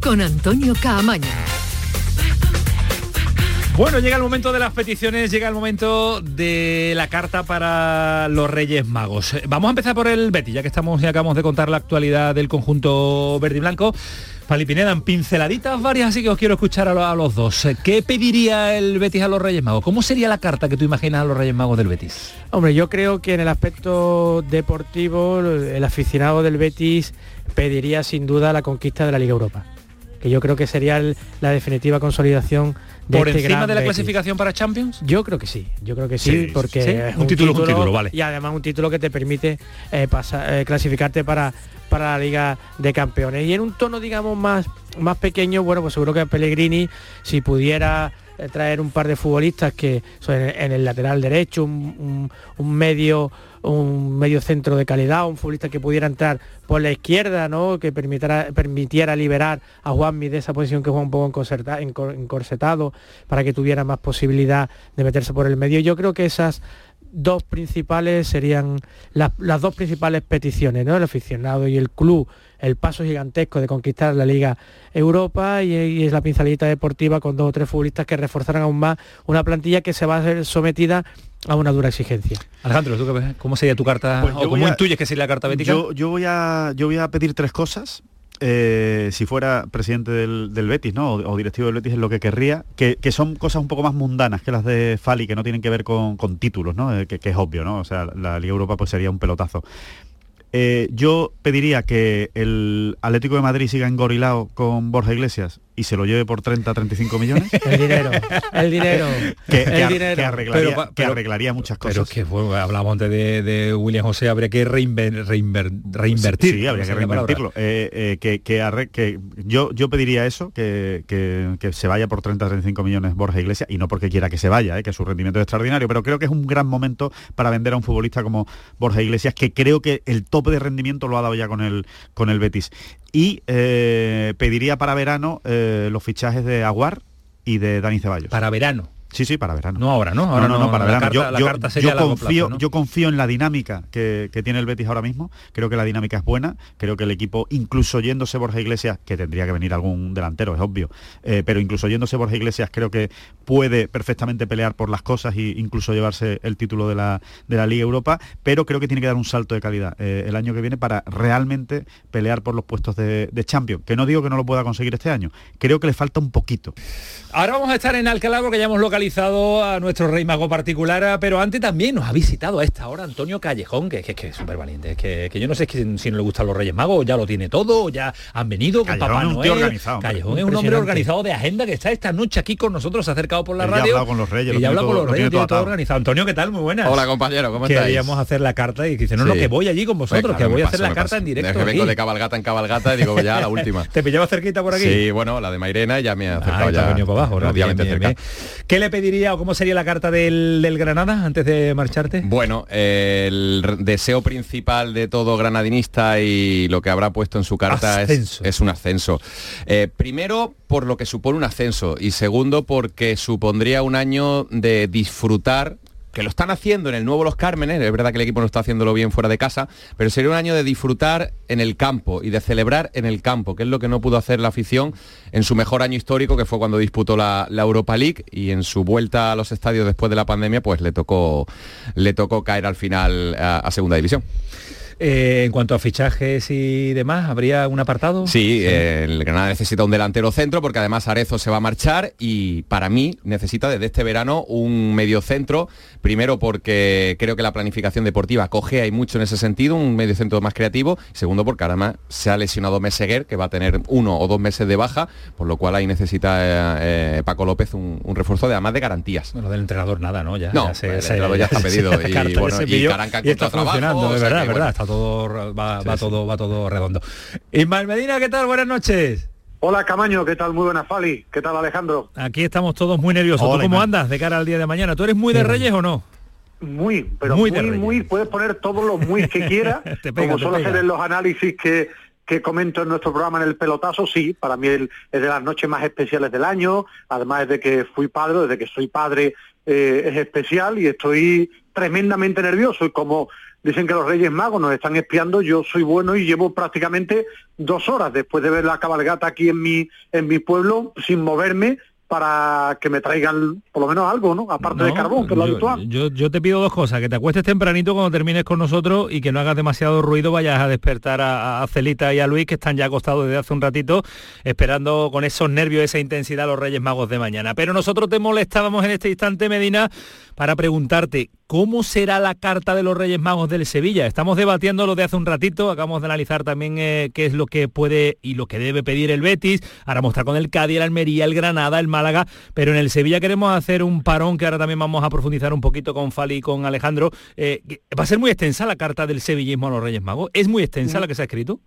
con Antonio Caamaño. Bueno, llega el momento de las peticiones, llega el momento de la carta para los Reyes Magos. Vamos a empezar por el Betty, ya que estamos y acabamos de contar la actualidad del conjunto verde y blanco. Pali Pineda, en pinceladitas varias, así que os quiero escuchar a, los dos. ¿Qué pediría el Betis a los Reyes Magos? ¿Cómo sería la carta que tú imaginas a los Reyes Magos del Betis? Hombre, yo creo que en el aspecto deportivo, el aficionado del Betis pediría sin duda la conquista de la Liga Europa que yo creo que sería la definitiva consolidación de ¿Por este encima de la Betis. clasificación para Champions? Yo creo que sí, yo creo que sí, porque Es un, título, un título, vale. Y además un título que te permite eh, eh, clasificarte para, para la Liga de Campeones. Y en un tono, digamos, más, más pequeño, bueno, pues seguro que Pellegrini, si pudiera eh, traer un par de futbolistas que son en, en el lateral derecho, un, un- un medio un medio centro de calidad, un futbolista que pudiera entrar por la izquierda, ¿no? que permitiera, permitiera liberar a Juanmi de esa posición que juega un poco encorsetado para que tuviera más posibilidad de meterse por el medio. Yo creo que esas dos principales serían las, las dos principales peticiones, ¿no? El aficionado y el club, el paso gigantesco de conquistar la Liga Europa y, es la pinceladita deportiva con dos o tres futbolistas que reforzaran aún más una plantilla que se va a ser sometida a una dura exigencia. Alejandro, ¿tú qué ves? ¿cómo sería tu carta? Pues o cómo a- intuyes que sería la carta bética? Yo, yo voy a, yo voy a pedir tres cosas. eh, si fuera presidente del, del Betis, ¿no? O, o directivo del Betis es lo que querría, que, que son cosas un poco más mundanas que las de Fali, que no tienen que ver con, con títulos, ¿no? Eh, que, que es obvio, ¿no? O sea, la Liga Europa pues sería un pelotazo. Eh, yo pediría que el Atlético de Madrid siga engorilado con Borja Iglesias y se lo lleve por 30, 35 millones. El dinero, el dinero, que, el que ar- dinero. que arreglaría, Pero, que arreglaría muchas cosas. Pero es que bueno, hablamos antes de, de William José, habría que reinver- reinver- reinvertir. Sí, habría que reinvertirlo. Eh, eh, que, que arre- que yo, yo pediría eso, que, que- que se vaya por 30-35 millones Borja Iglesias, y no porque quiera que se vaya, eh, que su rendimiento es extraordinario, pero creo que es un gran momento para vender a un futbolista como Borja Iglesias, que creo que el tope de rendimiento lo ha dado ya con el, con el Betis. Y eh, pediría para verano eh, los fichajes de Aguar y de Dani Ceballos. Para verano. Sí, sí, para verano. No ahora, ¿no? Ahora no, no, para verano. carta- yo, la yo- confío, plazo, ¿no? yo confío en la dinámica que, que tiene el Betis ahora mismo. Creo que la dinámica es buena. Creo que el equipo, incluso yéndose Borja Iglesias, que tendría que venir algún delantero, es obvio, eh, pero incluso yéndose Borja Iglesias, creo que puede perfectamente pelear por las cosas e incluso llevarse el título de la, de la Liga Europa, pero creo que tiene que dar un salto de calidad eh, el año que viene para realmente pelear por los puestos de, de Champions. Que no digo que no lo pueda conseguir este año. Creo que le falta un poquito. Ahora vamos a estar en Alcalá porque ya hemos localizado a nuestro rey mago particular, pero antes también nos ha visitado a esta hora Antonio Callejón, que, que, que es súper valiente, que, que yo no sé si, si no le gustan los Reyes Magos, ya lo tiene todo, ya han venido con Callejón Papá es un Noel. organizado, hombre. Callejón es un hombre organizado de agenda que está esta noche aquí con nosotros, acercado por la Él ya ha radio. hablado con los Reyes, y lo ya habla con los lo Reyes, tiene todo organizado. Antonio, ¿qué tal? Muy buenas. Hola compañero, ¿cómo estáis? Queríamos hacer la carta y dice, no, no, Sí. que voy allí con vosotros, Pues que voy a hacer paso, la carta paso. en directo. Es que vengo aquí. de cabalgata en cabalgata y digo ya la última. ¿Te pillaba cerquita por aquí? Sí, bueno, la de Mairena ya me ha acercado Ah, ya. venido para abajo, ¿no? relativamente Bien, bien, cerca. bien. ¿Qué le pediría o cómo sería la carta del, del Granada antes de marcharte? Bueno, eh, el deseo principal de todo granadinista y lo que habrá puesto en su carta es un ascenso. Eh, primero, por lo que supone un ascenso y segundo, porque supondría un año de disfrutar que lo están haciendo en el nuevo Los Cármenes, es verdad que el equipo no está haciéndolo bien fuera de casa, pero sería un año de disfrutar en el campo y de celebrar en el campo, que es lo que no pudo hacer la afición en su mejor año histórico, que fue cuando disputó la, Europa League y en su vuelta a los estadios después de la pandemia, pues le tocó, le tocó caer al final a, a segunda división. Eh, en cuanto a fichajes y demás, ¿habría un apartado? Sí, eh, el Granada necesita un delantero centro porque además Arezo se va a marchar y para mí necesita desde este verano un medio centro. Primero porque creo que la planificación deportiva cogea y mucho en ese sentido, un medio centro más creativo. Segundo porque además se ha lesionado Meseguer, que va a tener uno o dos meses de baja, por lo cual ahí necesita eh, Paco López un, un refuerzo de además de garantías. Bueno, del entrenador nada, ¿no? Ya, No, ya el entrenador ya está pedido y, bueno, Caranca está trabajo, funcionando, o de sea verdad, que, verdad, bueno. está todo va, Sí, va sí. todo va todo redondo. Ismael Medina, ¿qué tal? Buenas noches. Hola Camaño, ¿qué tal? Muy buenas Fali. ¿Qué tal Alejandro? Aquí estamos todos muy nerviosos. Hola, ¿Tú cómo andas de cara al día de mañana? ¿Tú eres muy de Reyes o no? Muy, pero Muy muy, puedes poner todos los muy que quieras, Te pega, como suelo hacer en los análisis que, que comento en nuestro programa en el pelotazo, sí, para mí el- es de las noches más especiales del año, además desde que fui padre, desde que soy padre eh, es especial y estoy tremendamente nervioso y como dicen que los Reyes Magos nos están espiando, yo soy bueno y llevo prácticamente dos horas después de ver la cabalgata aquí en mi, en mi pueblo sin moverme para que me traigan por lo menos algo, ¿no? Aparte de carbón, que es lo yo, habitual. Yo, yo te pido dos cosas, que te acuestes tempranito cuando termines con nosotros y que no hagas demasiado ruido, vayas a despertar a, a Celita y a Luis, que están ya acostados desde hace un ratito, esperando con esos nervios, esa intensidad los Reyes Magos de mañana. Pero nosotros te molestábamos en este instante, Medina, para preguntarte, ¿cómo será la carta de los Reyes Magos del Sevilla? Estamos debatiendo lo de hace un ratito, acabamos de analizar también eh, qué es lo que puede y lo que debe pedir el Betis, ahora mostrar con el Cádiz, el Almería, el Granada, el Málaga, pero en el Sevilla queremos hacer un parón que ahora también vamos a profundizar un poquito con Fali y con Alejandro. Eh, va a ser muy extensa la carta del sevillismo a los Reyes Magos. ¿Es muy extensa la que se ha escrito?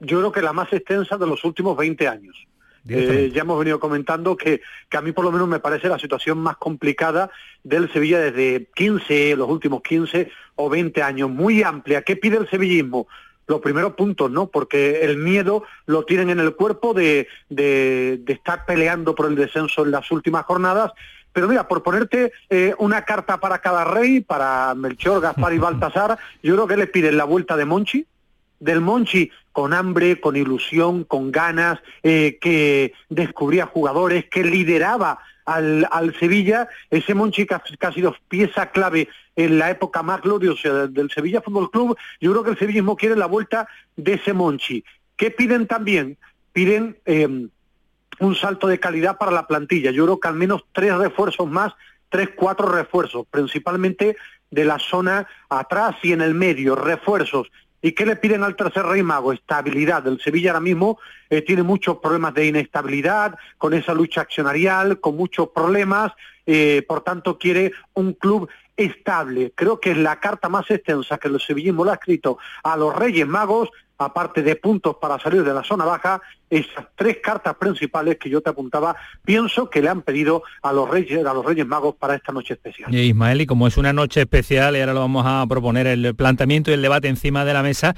yo creo que la más extensa de los últimos 20 años. Eh, ya hemos venido comentando que, que a mí por lo menos me parece la situación más complicada del Sevilla desde 15, los últimos 15 o 20 años, muy amplia. ¿Qué pide el sevillismo? Los primeros puntos, ¿no? Porque el miedo lo tienen en el cuerpo de, de, de estar peleando por el descenso en las últimas jornadas pero mira, por ponerte eh, una carta para cada rey, para Melchor, Gaspar y Baltasar, yo creo que le piden la vuelta de Monchi, del Monchi con hambre, con ilusión, con ganas, eh, que descubría jugadores, que lideraba al, al Sevilla, ese Monchi que ha, que sido pieza clave en la época más gloriosa del Sevilla Fútbol Club, yo creo que el sevillismo quiere la vuelta de ese Monchi. ¿Qué piden también? Piden eh, un salto de calidad para la plantilla. Yo creo que al menos tres refuerzos más, tres, cuatro refuerzos, principalmente de la zona atrás y en el medio, refuerzos. ¿Y qué le piden al tercer rey mago? Estabilidad. El Sevilla ahora mismo eh, tiene muchos problemas de inestabilidad, con esa lucha accionarial, con muchos problemas, eh, por tanto quiere un club estable. Creo que es la carta más extensa que el sevillismo le ha escrito a los Reyes Magos, aparte de puntos para salir de la zona baja, esas tres cartas principales que yo te apuntaba, pienso que le han pedido a los Reyes, a los Reyes Magos para esta noche especial. Y Ismael, y como es una noche especial, y ahora lo vamos a proponer el planteamiento y el debate encima de la mesa,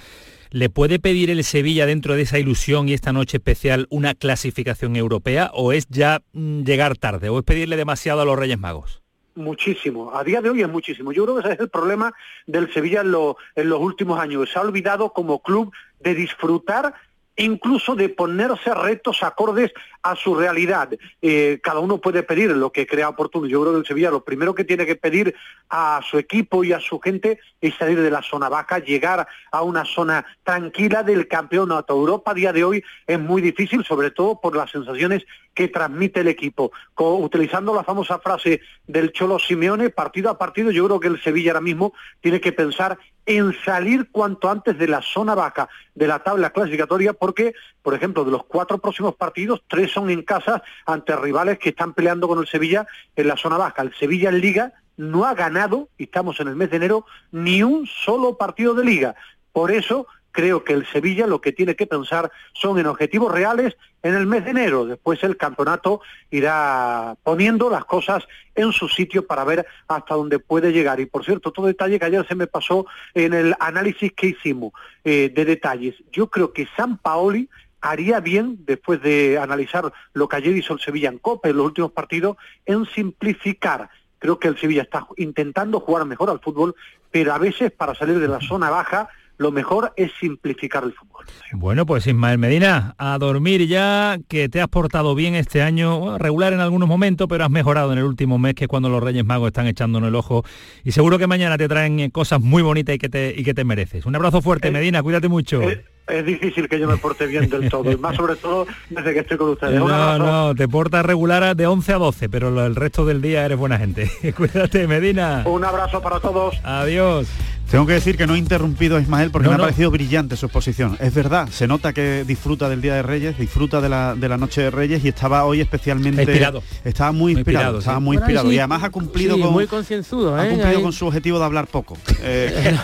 ¿le puede pedir el Sevilla dentro de esa ilusión y esta noche especial una clasificación europea o es ya mm, llegar tarde o es pedirle demasiado a los Reyes Magos? Muchísimo, a día de hoy es muchísimo. Yo creo que ese es el problema del Sevilla en, lo- en los últimos años. Se ha olvidado como club de disfrutar incluso de ponerse retos acordes a su realidad. Eh, cada uno puede pedir lo que crea oportuno. Yo creo que el Sevilla lo primero que tiene que pedir a su equipo y a su gente es salir de la zona baja, llegar a una zona tranquila del campeonato. Europa a día de hoy es muy difícil, sobre todo por las sensaciones que transmite el equipo. Utilizando la famosa frase del Cholo Simeone, partido a partido, yo creo que el Sevilla ahora mismo tiene que pensar en salir cuanto antes de la zona baja de la tabla clasificatoria, porque, por ejemplo, de los cuatro próximos partidos, tres son en casa ante rivales que están peleando con el Sevilla en la zona baja. El Sevilla en Liga no ha ganado, y estamos en el mes de enero, ni un solo partido de Liga. Por eso creo que el Sevilla lo que tiene que pensar son en objetivos reales en el mes de enero. Después el campeonato irá poniendo las cosas en su sitio para ver hasta dónde puede llegar. Y por cierto, todo detalle que ayer se me pasó en el análisis que hicimos eh, de detalles. Yo creo que San Paoli haría bien, después de analizar lo que ayer hizo el Sevilla en Copa en los últimos partidos, en simplificar. Creo que el Sevilla está intentando jugar mejor al fútbol, pero a veces para salir de la zona baja lo mejor es simplificar el fútbol. Bueno, pues Ismael Medina, a dormir ya, que te has portado bien este año, regular en algunos momentos, pero has mejorado en el último mes, que es cuando los Reyes Magos están echándonos el ojo. Y seguro que mañana te traen eh, cosas muy bonitas y que te, y que te mereces. Un abrazo fuerte, Medina, cuídate mucho. Es difícil que yo me porte bien del todo, y más sobre todo desde que estoy con ustedes. No, no, te portas regular de 11 a 12, pero el resto del día eres buena gente. Cuídate, Medina. Un abrazo para todos. Adiós. Tengo que decir que no he interrumpido a Ismael porque No, me ha parecido brillante su exposición. Es verdad, se nota que disfruta del Día de Reyes, disfruta de la, de la Noche de Reyes y estaba hoy especialmente... Inspirado. Estaba muy inspirado, inspirado, estaba sí. muy Bueno, inspirado. sí, y además ha cumplido sí, con... muy concienzudo, ha ¿eh? cumplido Ahí- con su objetivo de hablar poco. Eh,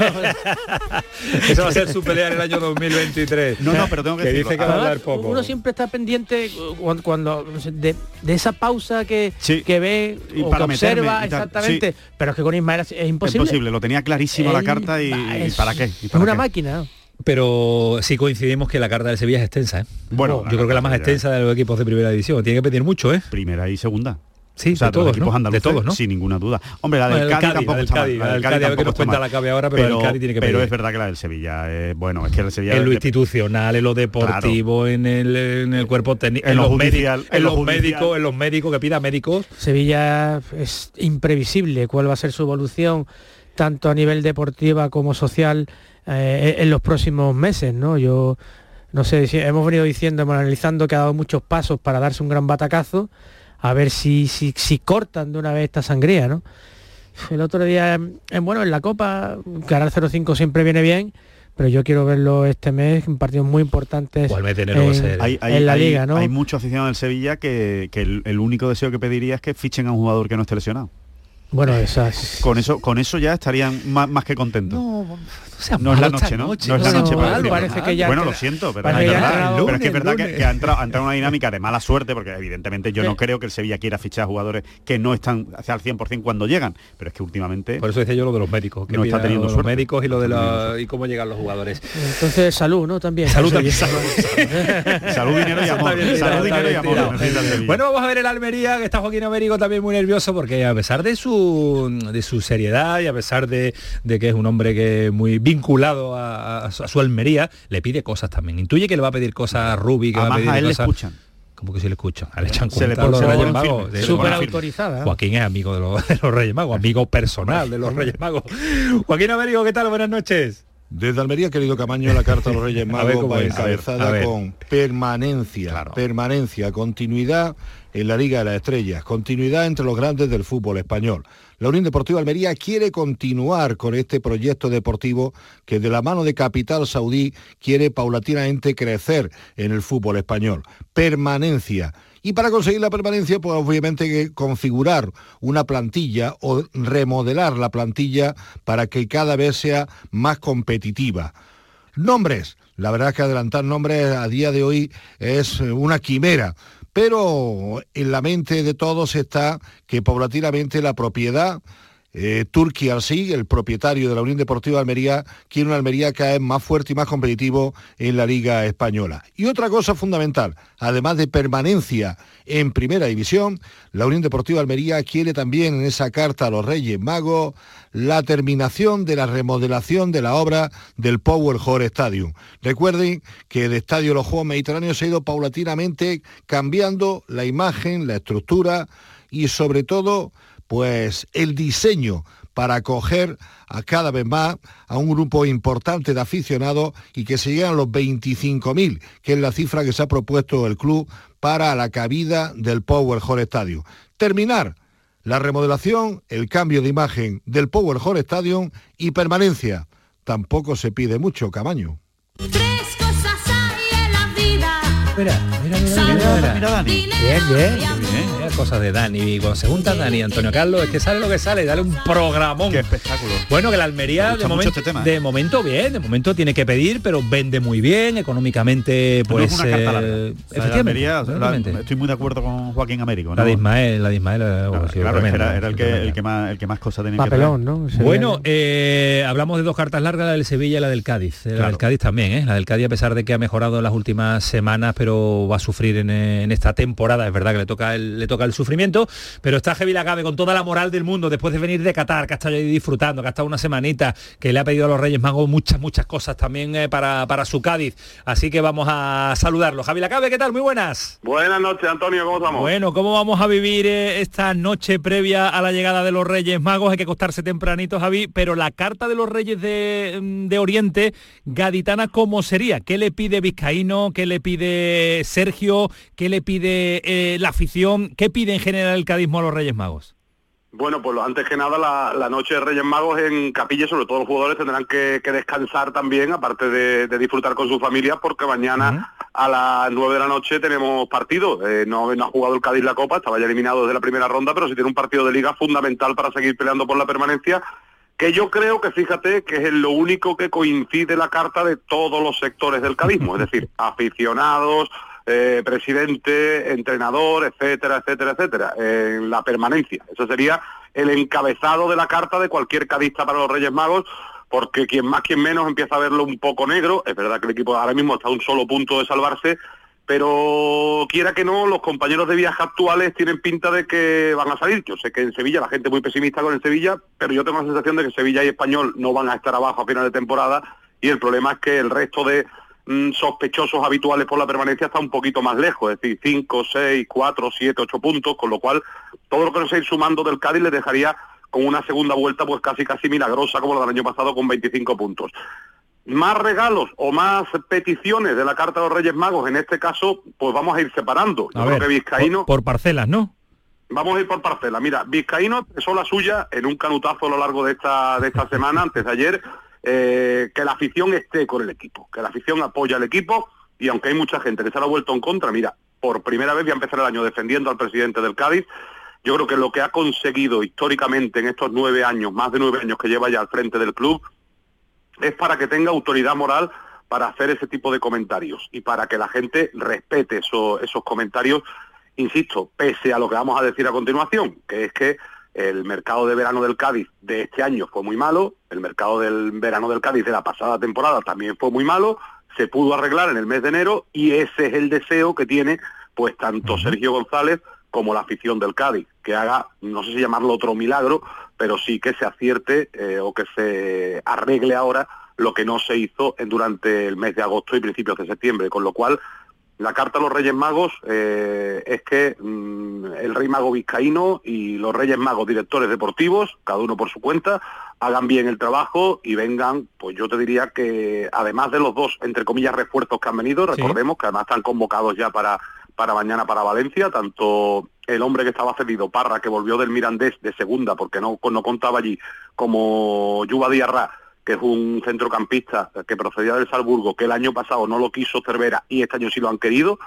Eso va a ser su pelea en el año 2023. No, no, pero tengo que Que decirlo. dice que va a Además, hablar poco. Uno siempre está pendiente cuando, cuando- de, de esa pausa que, Sí. que ve Y o para que meterme observa y tal, exactamente. sí. Pero es que con Ismael es, imposible. posible, lo tenía clarísimo la carta y, y para qué. y Es una qué. máquina. Pero sí coincidimos que la carta del Sevilla es extensa, ¿eh? Bueno, yo creo que la más extensa de los equipos de primera división. Tiene que pedir mucho, ¿eh? Primera y segunda. Sí, O sea, de de los todos, equipos ¿no? andaluces, De todos, ¿no? sin ninguna duda. Hombre, la del Bueno, el Cádiz, Cádiz, tampoco la del está mal, Cádiz, la la del Cádiz, a ver tampoco nos cuenta mal. la Cabe ahora, pero el Cádiz tiene que Pero pedir. es verdad que la del Sevilla, eh, bueno, es que el Sevilla... en lo de- institucional, en lo deportivo, en, el, en el cuerpo técnico, En en, lo los judicial, médicos, en en lo los médicos, en los médicos que pida médicos. Sevilla es imprevisible cuál va a ser su evolución tanto a nivel deportiva como social eh, en los próximos meses, ¿no? Yo no sé, si hemos venido diciendo, hemos analizando que ha dado muchos pasos para darse un gran batacazo, a ver si, si, si cortan de una vez esta sangría, ¿no? El otro día, eh, bueno, en la Copa, ganar 0-5 siempre viene bien, pero yo quiero verlo este mes en partidos muy importantes ¿Cuál mes de enero va a en, ser? Hay, hay- en la hay- Liga, ¿no? Hay mucho aficionado del Sevilla que, que el, el único deseo que pediría es que fichen a un jugador que no esté lesionado. Bueno, esas... Con eso, con eso ya estarían más, más que contentos. No, No es la noche, ¿no? noche, No es la no noche para decirlo. parece que ya Bueno, lo siento, pero, es que ya verdad, entra pero es que es verdad que, ha, entrado, ha entrado una dinámica de mala suerte, porque evidentemente yo no creo que el Sevilla quiera fichar jugadores que no están hacia el 100% cuando llegan, pero es que últimamente Por eso decía yo lo de los médicos, que No está teniendo lo de los médicos y lo de la, y cómo llegan los jugadores. Entonces salud, ¿no? También. Salud también, salud, dinero y amor. Salud, dinero y amor. Bueno, vamos a ver el Almería, que está Joaquín Américo también muy nervioso, porque a pesar de su de su seriedad y a pesar de, de que es un hombre que muy vinculado a, a su, a su Almería, le pide cosas también. Intuye que le va a pedir cosas a Rubi, que va a Además pedir a él le escuchan. ¿Cómo que si le escuchan? Le echan Se le los Reyes Magos. Súper autorizada. Joaquín es amigo de los, de los Reyes Magos, amigo personal de los Reyes Magos. Joaquín Américo, ¿qué tal? Buenas noches. Desde Almería, querido Camaño, la carta a los Reyes Magos va es, a ver, encabezada a ver. con permanencia, permanencia, continuidad en la Liga de las Estrellas, continuidad entre los grandes del fútbol español. La Unión Deportiva Almería quiere continuar con este proyecto deportivo que de la mano de Capital Saudí quiere paulatinamente crecer en el fútbol español. Permanencia. Y para conseguir la permanencia, pues obviamente hay que configurar una plantilla o remodelar la plantilla para que cada vez sea más competitiva. Nombres. La verdad es que adelantar nombres a día de hoy es una quimera, pero en la mente de todos está que paulatinamente la propiedad eh, Turki Alsi, el propietario de la Unión Deportiva Almería, quiere una Almería cada vez más fuerte y más competitivo en la Liga Española. Y otra cosa fundamental, además de permanencia en Primera División, la Unión Deportiva Almería quiere también en esa carta a los Reyes Magos la terminación de la remodelación de la obra del Power Hall Stadium. Recuerden que el Estadio de los Juegos Mediterráneos se ha ido paulatinamente cambiando la imagen, la estructura y sobre todo pues el diseño para acoger a cada vez más a un grupo importante de aficionados y que se llegan a los 25.000, que es la cifra que se ha propuesto el club para la cabida del Power Hall Stadium. Terminar la remodelación, el cambio de imagen del Power Hall Stadium y permanencia. Tampoco se pide mucho, Camaño. Tres cosas hay en la vida. Mira, mira, mira, mira, mira, mira, Dani. Bien, bien, bien. Cosas de Dani. Y cuando se juntan Dani y Antonio Carlos, es que sale lo que sale, dale un programón. Qué espectáculo. Bueno, que la Me Almería de momento, este tema, ¿eh? de momento bien, de momento tiene que pedir, pero vende muy bien, económicamente, No pues es una carta larga. eh, O sea, la efectivamente, Almería, la- efectivamente. estoy muy de acuerdo con Joaquín Américo. ¿no? La de Ismael, la de Ismael, eh, Claro, era, era el, que, el, que más, el que más cosas tenía Papelón, que ¿no? Bueno, eh, hablamos de dos cartas largas, la del Sevilla y la del Cádiz. La Claro. del Cádiz también, ¿eh? La del Cádiz a pesar de que ha mejorado en las últimas semanas, pero va a sufrir en, en esta temporada. Es verdad que le toca el, le toca el sufrimiento, pero está Heavy Lagabe con toda la moral del mundo después de venir de Qatar, que ha estado ahí disfrutando, que ha estado una semanita, que le ha pedido a los Reyes Magos muchas, muchas cosas también eh, para, para su Cádiz. Así que vamos a saludarlo. Javi Lacabe, ¿qué tal? Muy buenas. Buenas noches, Antonio, ¿cómo estamos? Bueno, ¿cómo vamos a vivir eh, esta noche previa a la llegada de los Reyes Magos? Hay que acostarse tempranito, Javi, pero la carta de los Reyes de, mm, de Oriente, gaditana, ¿cómo sería? ¿Qué le pide Vizcaíno? ¿Qué le pide Sergio? ¿Qué le pide eh, la afición? ¿Qué pide en general el cadismo a los Reyes Magos? Bueno, pues antes que nada, la, la noche de Reyes Magos en Capilla, sobre todo los jugadores tendrán que, que descansar también, aparte de, de disfrutar con sus familias, porque mañana a las 9 de la noche tenemos partido. Eh, no, no ha jugado el Cádiz la Copa, estaba ya eliminado desde la primera ronda, pero sí tiene un partido de liga fundamental para seguir peleando por la permanencia, que yo creo que, fíjate, que es lo único que coincide la carta de todos los sectores del cadismo, es decir, aficionados, eh, presidente, entrenador, etcétera, etcétera, etcétera, en la permanencia. Eso sería el encabezado de la carta de cualquier cadista para los Reyes Magos, porque quien más, quien menos empieza a verlo un poco negro. Es verdad que el equipo ahora mismo está a un solo punto de salvarse, pero quiera que no, los compañeros de viaje actuales tienen pinta de que van a salir. Yo sé que en Sevilla la gente es muy pesimista con el Sevilla, pero yo tengo la sensación de que Sevilla y Español no van a estar abajo a final de temporada y el problema es que el resto de mm, sospechosos habituales por la permanencia está un poquito más lejos, es decir, 5, 6, 4, 7, 8 puntos, con lo cual todo lo que nos ir sumando del Cádiz le dejaría con una segunda vuelta pues casi casi milagrosa como la del año pasado con 25 puntos. Más regalos o más peticiones de la Carta de los Reyes Magos, en este caso, pues vamos a ir separando. Yo A creo ver, que Vizcaíno... por, por parcelas, ¿no? Vamos a ir por parcela. Mira, Vizcaíno expresó la suya en un canutazo a lo largo de esta, de esta semana, antes de ayer, eh, que la afición esté con el equipo, que la afición apoya al equipo y aunque hay mucha gente que se lo ha vuelto en contra, mira, por primera vez voy a empezar el año defendiendo al presidente del Cádiz. Yo creo que lo que ha conseguido históricamente en estos nueve años, más de nueve años que lleva ya al frente del club, es para que tenga autoridad moral para hacer ese tipo de comentarios y para que la gente respete eso- esos comentarios, insisto, pese a lo que vamos a decir a continuación, que es que el mercado de verano del Cádiz de este año fue muy malo, el mercado del verano del Cádiz de la pasada temporada también fue muy malo, se pudo arreglar en el mes de enero y ese es el deseo que tiene pues tanto Sergio González como la afición del Cádiz, que haga, no sé si llamarlo otro milagro, pero sí que se acierte eh, o que se arregle ahora lo que no se hizo en- durante el mes de agosto y principios de septiembre, con lo cual la carta a los Reyes Magos eh, es que mm, el Rey Mago Vizcaíno y los Reyes Magos directores deportivos, cada uno por su cuenta, hagan bien el trabajo y vengan, pues yo te diría que además de los dos, entre comillas, refuerzos que han venido, recordemos que además están convocados ya para, para mañana para Valencia, tanto el hombre que estaba cedido, Parra, que volvió del Mirandés de segunda porque no, no contaba allí, como Yuba Diarra, que es un centrocampista que procedía del Salzburgo, que el año pasado no lo quiso Cervera y este año sí lo han querido,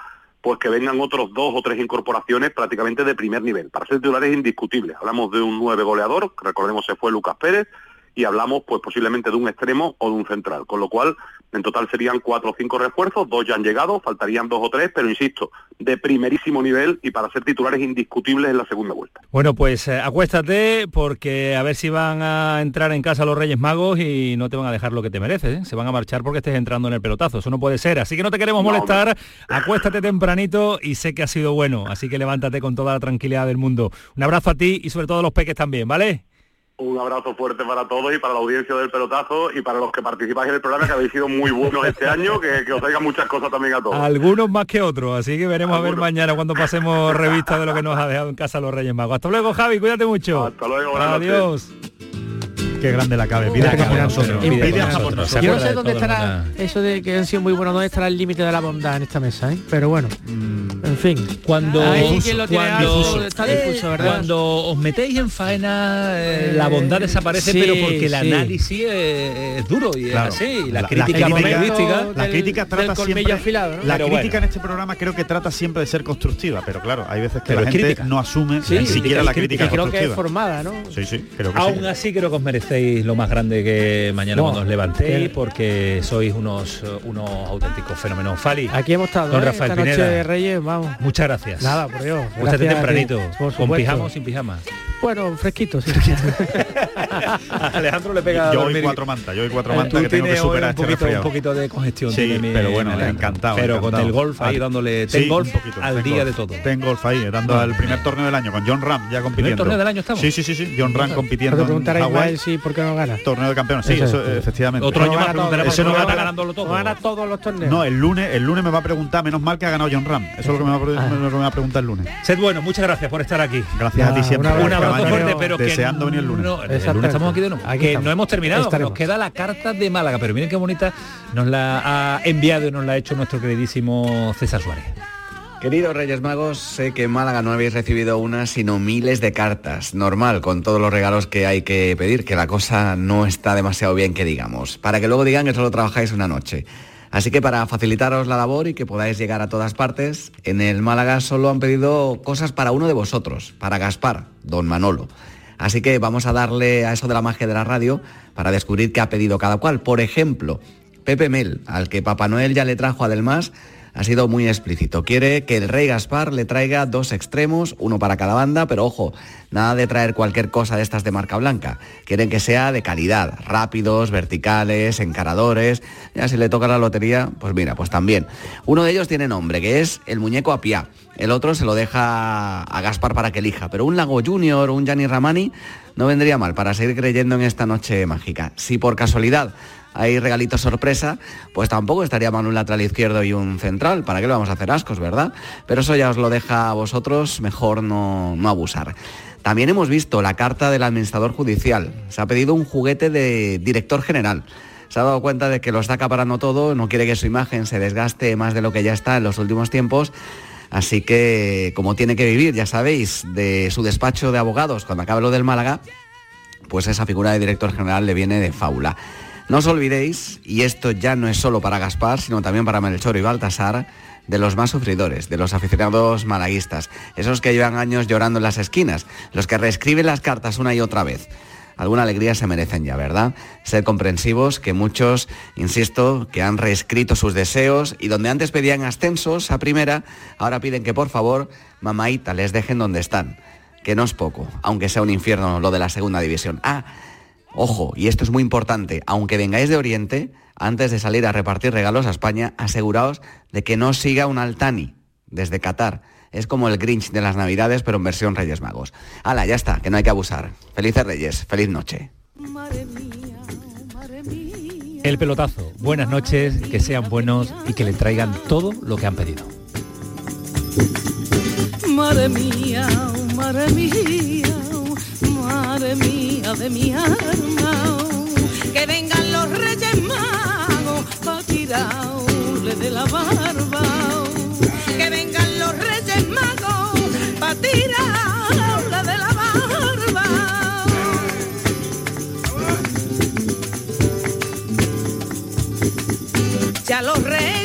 pues que vengan otros dos o tres incorporaciones prácticamente de primer nivel. Para ser titulares indiscutibles. Hablamos de un nueve goleador, que recordemos se fue Lucas Pérez, y hablamos pues posiblemente de un extremo o de un central. Con lo cual, en total serían cuatro o cinco refuerzos, dos ya han llegado, faltarían dos o tres, pero insisto, de primerísimo nivel y para ser titulares indiscutibles en la segunda vuelta. Bueno, pues eh, acuéstate porque a ver si van a entrar en casa los Reyes Magos y no te van a dejar lo que te mereces. ¿eh? Se van a marchar porque estés entrando en el pelotazo. Eso no puede ser. Así que no te queremos No, molestar. Acuéstate tempranito y sé que ha sido bueno. Así que levántate con toda la tranquilidad del mundo. Un abrazo a ti y sobre todo a los peques también, ¿vale? Un abrazo fuerte para todos y para la audiencia del pelotazo y para los que participáis en el programa, que habéis sido muy buenos este año, que, que os traigan muchas cosas también a todos. Algunos más que otros, así que veremos a ver mañana cuando pasemos revista de lo que nos ha dejado en casa los Reyes Magos. Hasta luego, Javi, cuídate mucho. Hasta luego, buenas Adiós. Qué grande la cabe. Pide a por nosotros. Pide por nosotros. Yo no sé dónde estará eso de que han sido muy buenos, dónde estará el límite de la bondad en esta mesa, ¿eh? Pero bueno, en fin. Cuando, Ahí quien lo tiene cuando- algo está difuso, ¿verdad? cuando os metéis en faena, eh, la bondad desaparece, Sí, pero porque el sí. análisis es, es duro y Claro. es así. La, La- crítica la crítica- periodística. La crítica trata siempre, La Pero crítica bueno. en este programa creo que trata siempre de ser constructiva, pero claro, hay veces que Pero la gente crítica. no asume Sí, ni siquiera crítica, la crítica, crítica. creo que es formada, ¿no? Sí, sí, creo que Aún sí. así creo que os lo más grande que mañana No, cuando os levantéis que- porque sois unos, eh, unos auténticos fenómenos. Fali. Aquí hemos estado, Don ¿eh? Rafael esta noche Pineda. de Reyes, vamos. Muchas gracias. Nada, por Dios. Tempranito. por ¿Con pijama o sin pijama? Bueno, fresquito, sí. Alejandro le pega Yo hoy cuatro mantas, yo hoy cuatro Eh, mantas que tengo que superar un este poquito, resfriado. un poquito de congestión. Sí, tiene mi- pero bueno, Alejandro. encantado. Pero con el golf ahí Ah, dándole sí, ten golf un poquito, al ten día golf. de todo. Ten golf ahí, dando el primer torneo del año con John Ram ya compitiendo. torneo del año estamos? Sí, sí, sí, sí. John Ram compitiendo te preguntará Hawái. Si por qué no gana. Torneo de campeones, sí, Eso eso, es. efectivamente. Otro año más Eso no no gana ganándolo todo. No gana todos los torneos. No, el lunes, el lunes me va a preguntar, menos mal que ha ganado John Ram. Eso es lo que me va a, pre- Ah. lo que me va a preguntar el lunes. Sed bueno, muchas gracias por estar aquí. Gracias a ti Nada, siempre. un abrazo fuerte, pero que deseando venir el lunes. no- el lunes Exactamente. estamos aquí de nuevo. Aquí que estamos. no hemos terminado, Estaremos. nos queda la carta de Málaga, pero miren qué bonita nos la ha enviado y nos la ha hecho nuestro queridísimo César Suárez. Queridos Reyes Magos, sé que en Málaga no habéis recibido una, sino miles de cartas. Normal, con todos los regalos que hay que pedir, que la cosa no está demasiado bien que digamos. Para que luego digan que solo trabajáis una noche. Así que para facilitaros la labor y que podáis llegar a todas partes, en el Málaga solo han pedido cosas para uno de vosotros, para Gaspar, don Manolo. Así que vamos a darle a eso de la magia de la radio para descubrir qué ha pedido cada cual. Por ejemplo, Pepe Mel, al que Papá Noel ya le trajo además, ha sido muy explícito. Quiere que el rey Gaspar le traiga dos extremos, uno para cada banda, pero ojo, nada de traer cualquier cosa de estas de marca blanca. Quieren que sea de calidad, rápidos, verticales, encaradores. Ya si le toca la lotería, pues mira, pues también. Uno de ellos tiene nombre, que es el muñeco Apiá. El otro se lo deja a Gaspar para que elija. Pero un Lago Junior o un Gianni Ramani no vendría mal para seguir creyendo en esta noche mágica. Si por casualidad hay regalitos sorpresa, pues tampoco estaría mal un lateral izquierdo y un central. ¿Para qué lo vamos a hacer ascos, verdad? Pero eso ya os lo deja a vosotros, mejor no, no abusar. También hemos visto la carta del administrador judicial. Se ha pedido un juguete de director general. Se ha dado cuenta de que lo está acaparando todo, no quiere que su imagen se desgaste más de lo que ya está en los últimos tiempos. Así que, como tiene que vivir, ya sabéis, de su despacho de abogados cuando acabe lo del Málaga, pues esa figura de director general le viene de fábula. No os olvidéis, y esto ya no es solo para Gaspar, sino también para Melchor y Baltasar, de los más sufridores, de los aficionados malaguistas, esos que llevan años llorando en las esquinas, los que reescriben las cartas una y otra vez. alguna alegría se merecen ya, ¿verdad? Ser comprensivos, que muchos, insisto, que han reescrito sus deseos y donde antes pedían ascensos a primera, ahora piden que por favor, mamaita, les dejen donde están. Que no es poco, aunque sea un infierno lo de la segunda división. Ah, ojo, y esto es muy importante, aunque vengáis de Oriente, antes de salir a repartir regalos a España, aseguraos de que no siga un Altani desde Qatar. Es como el Grinch de las Navidades, pero en versión Reyes Magos. Hala, ya está, que no hay que abusar. Felices Reyes, feliz noche. El pelotazo. Buenas noches, que sean buenos y que le traigan todo lo que han pedido. Madre mía, madre mía, ave mía, de mi alma. Que vengan los reyes magos pa' tirarle de la barba. Que vengan los reyes magos pa' tirarle de la barba. Ya los reyes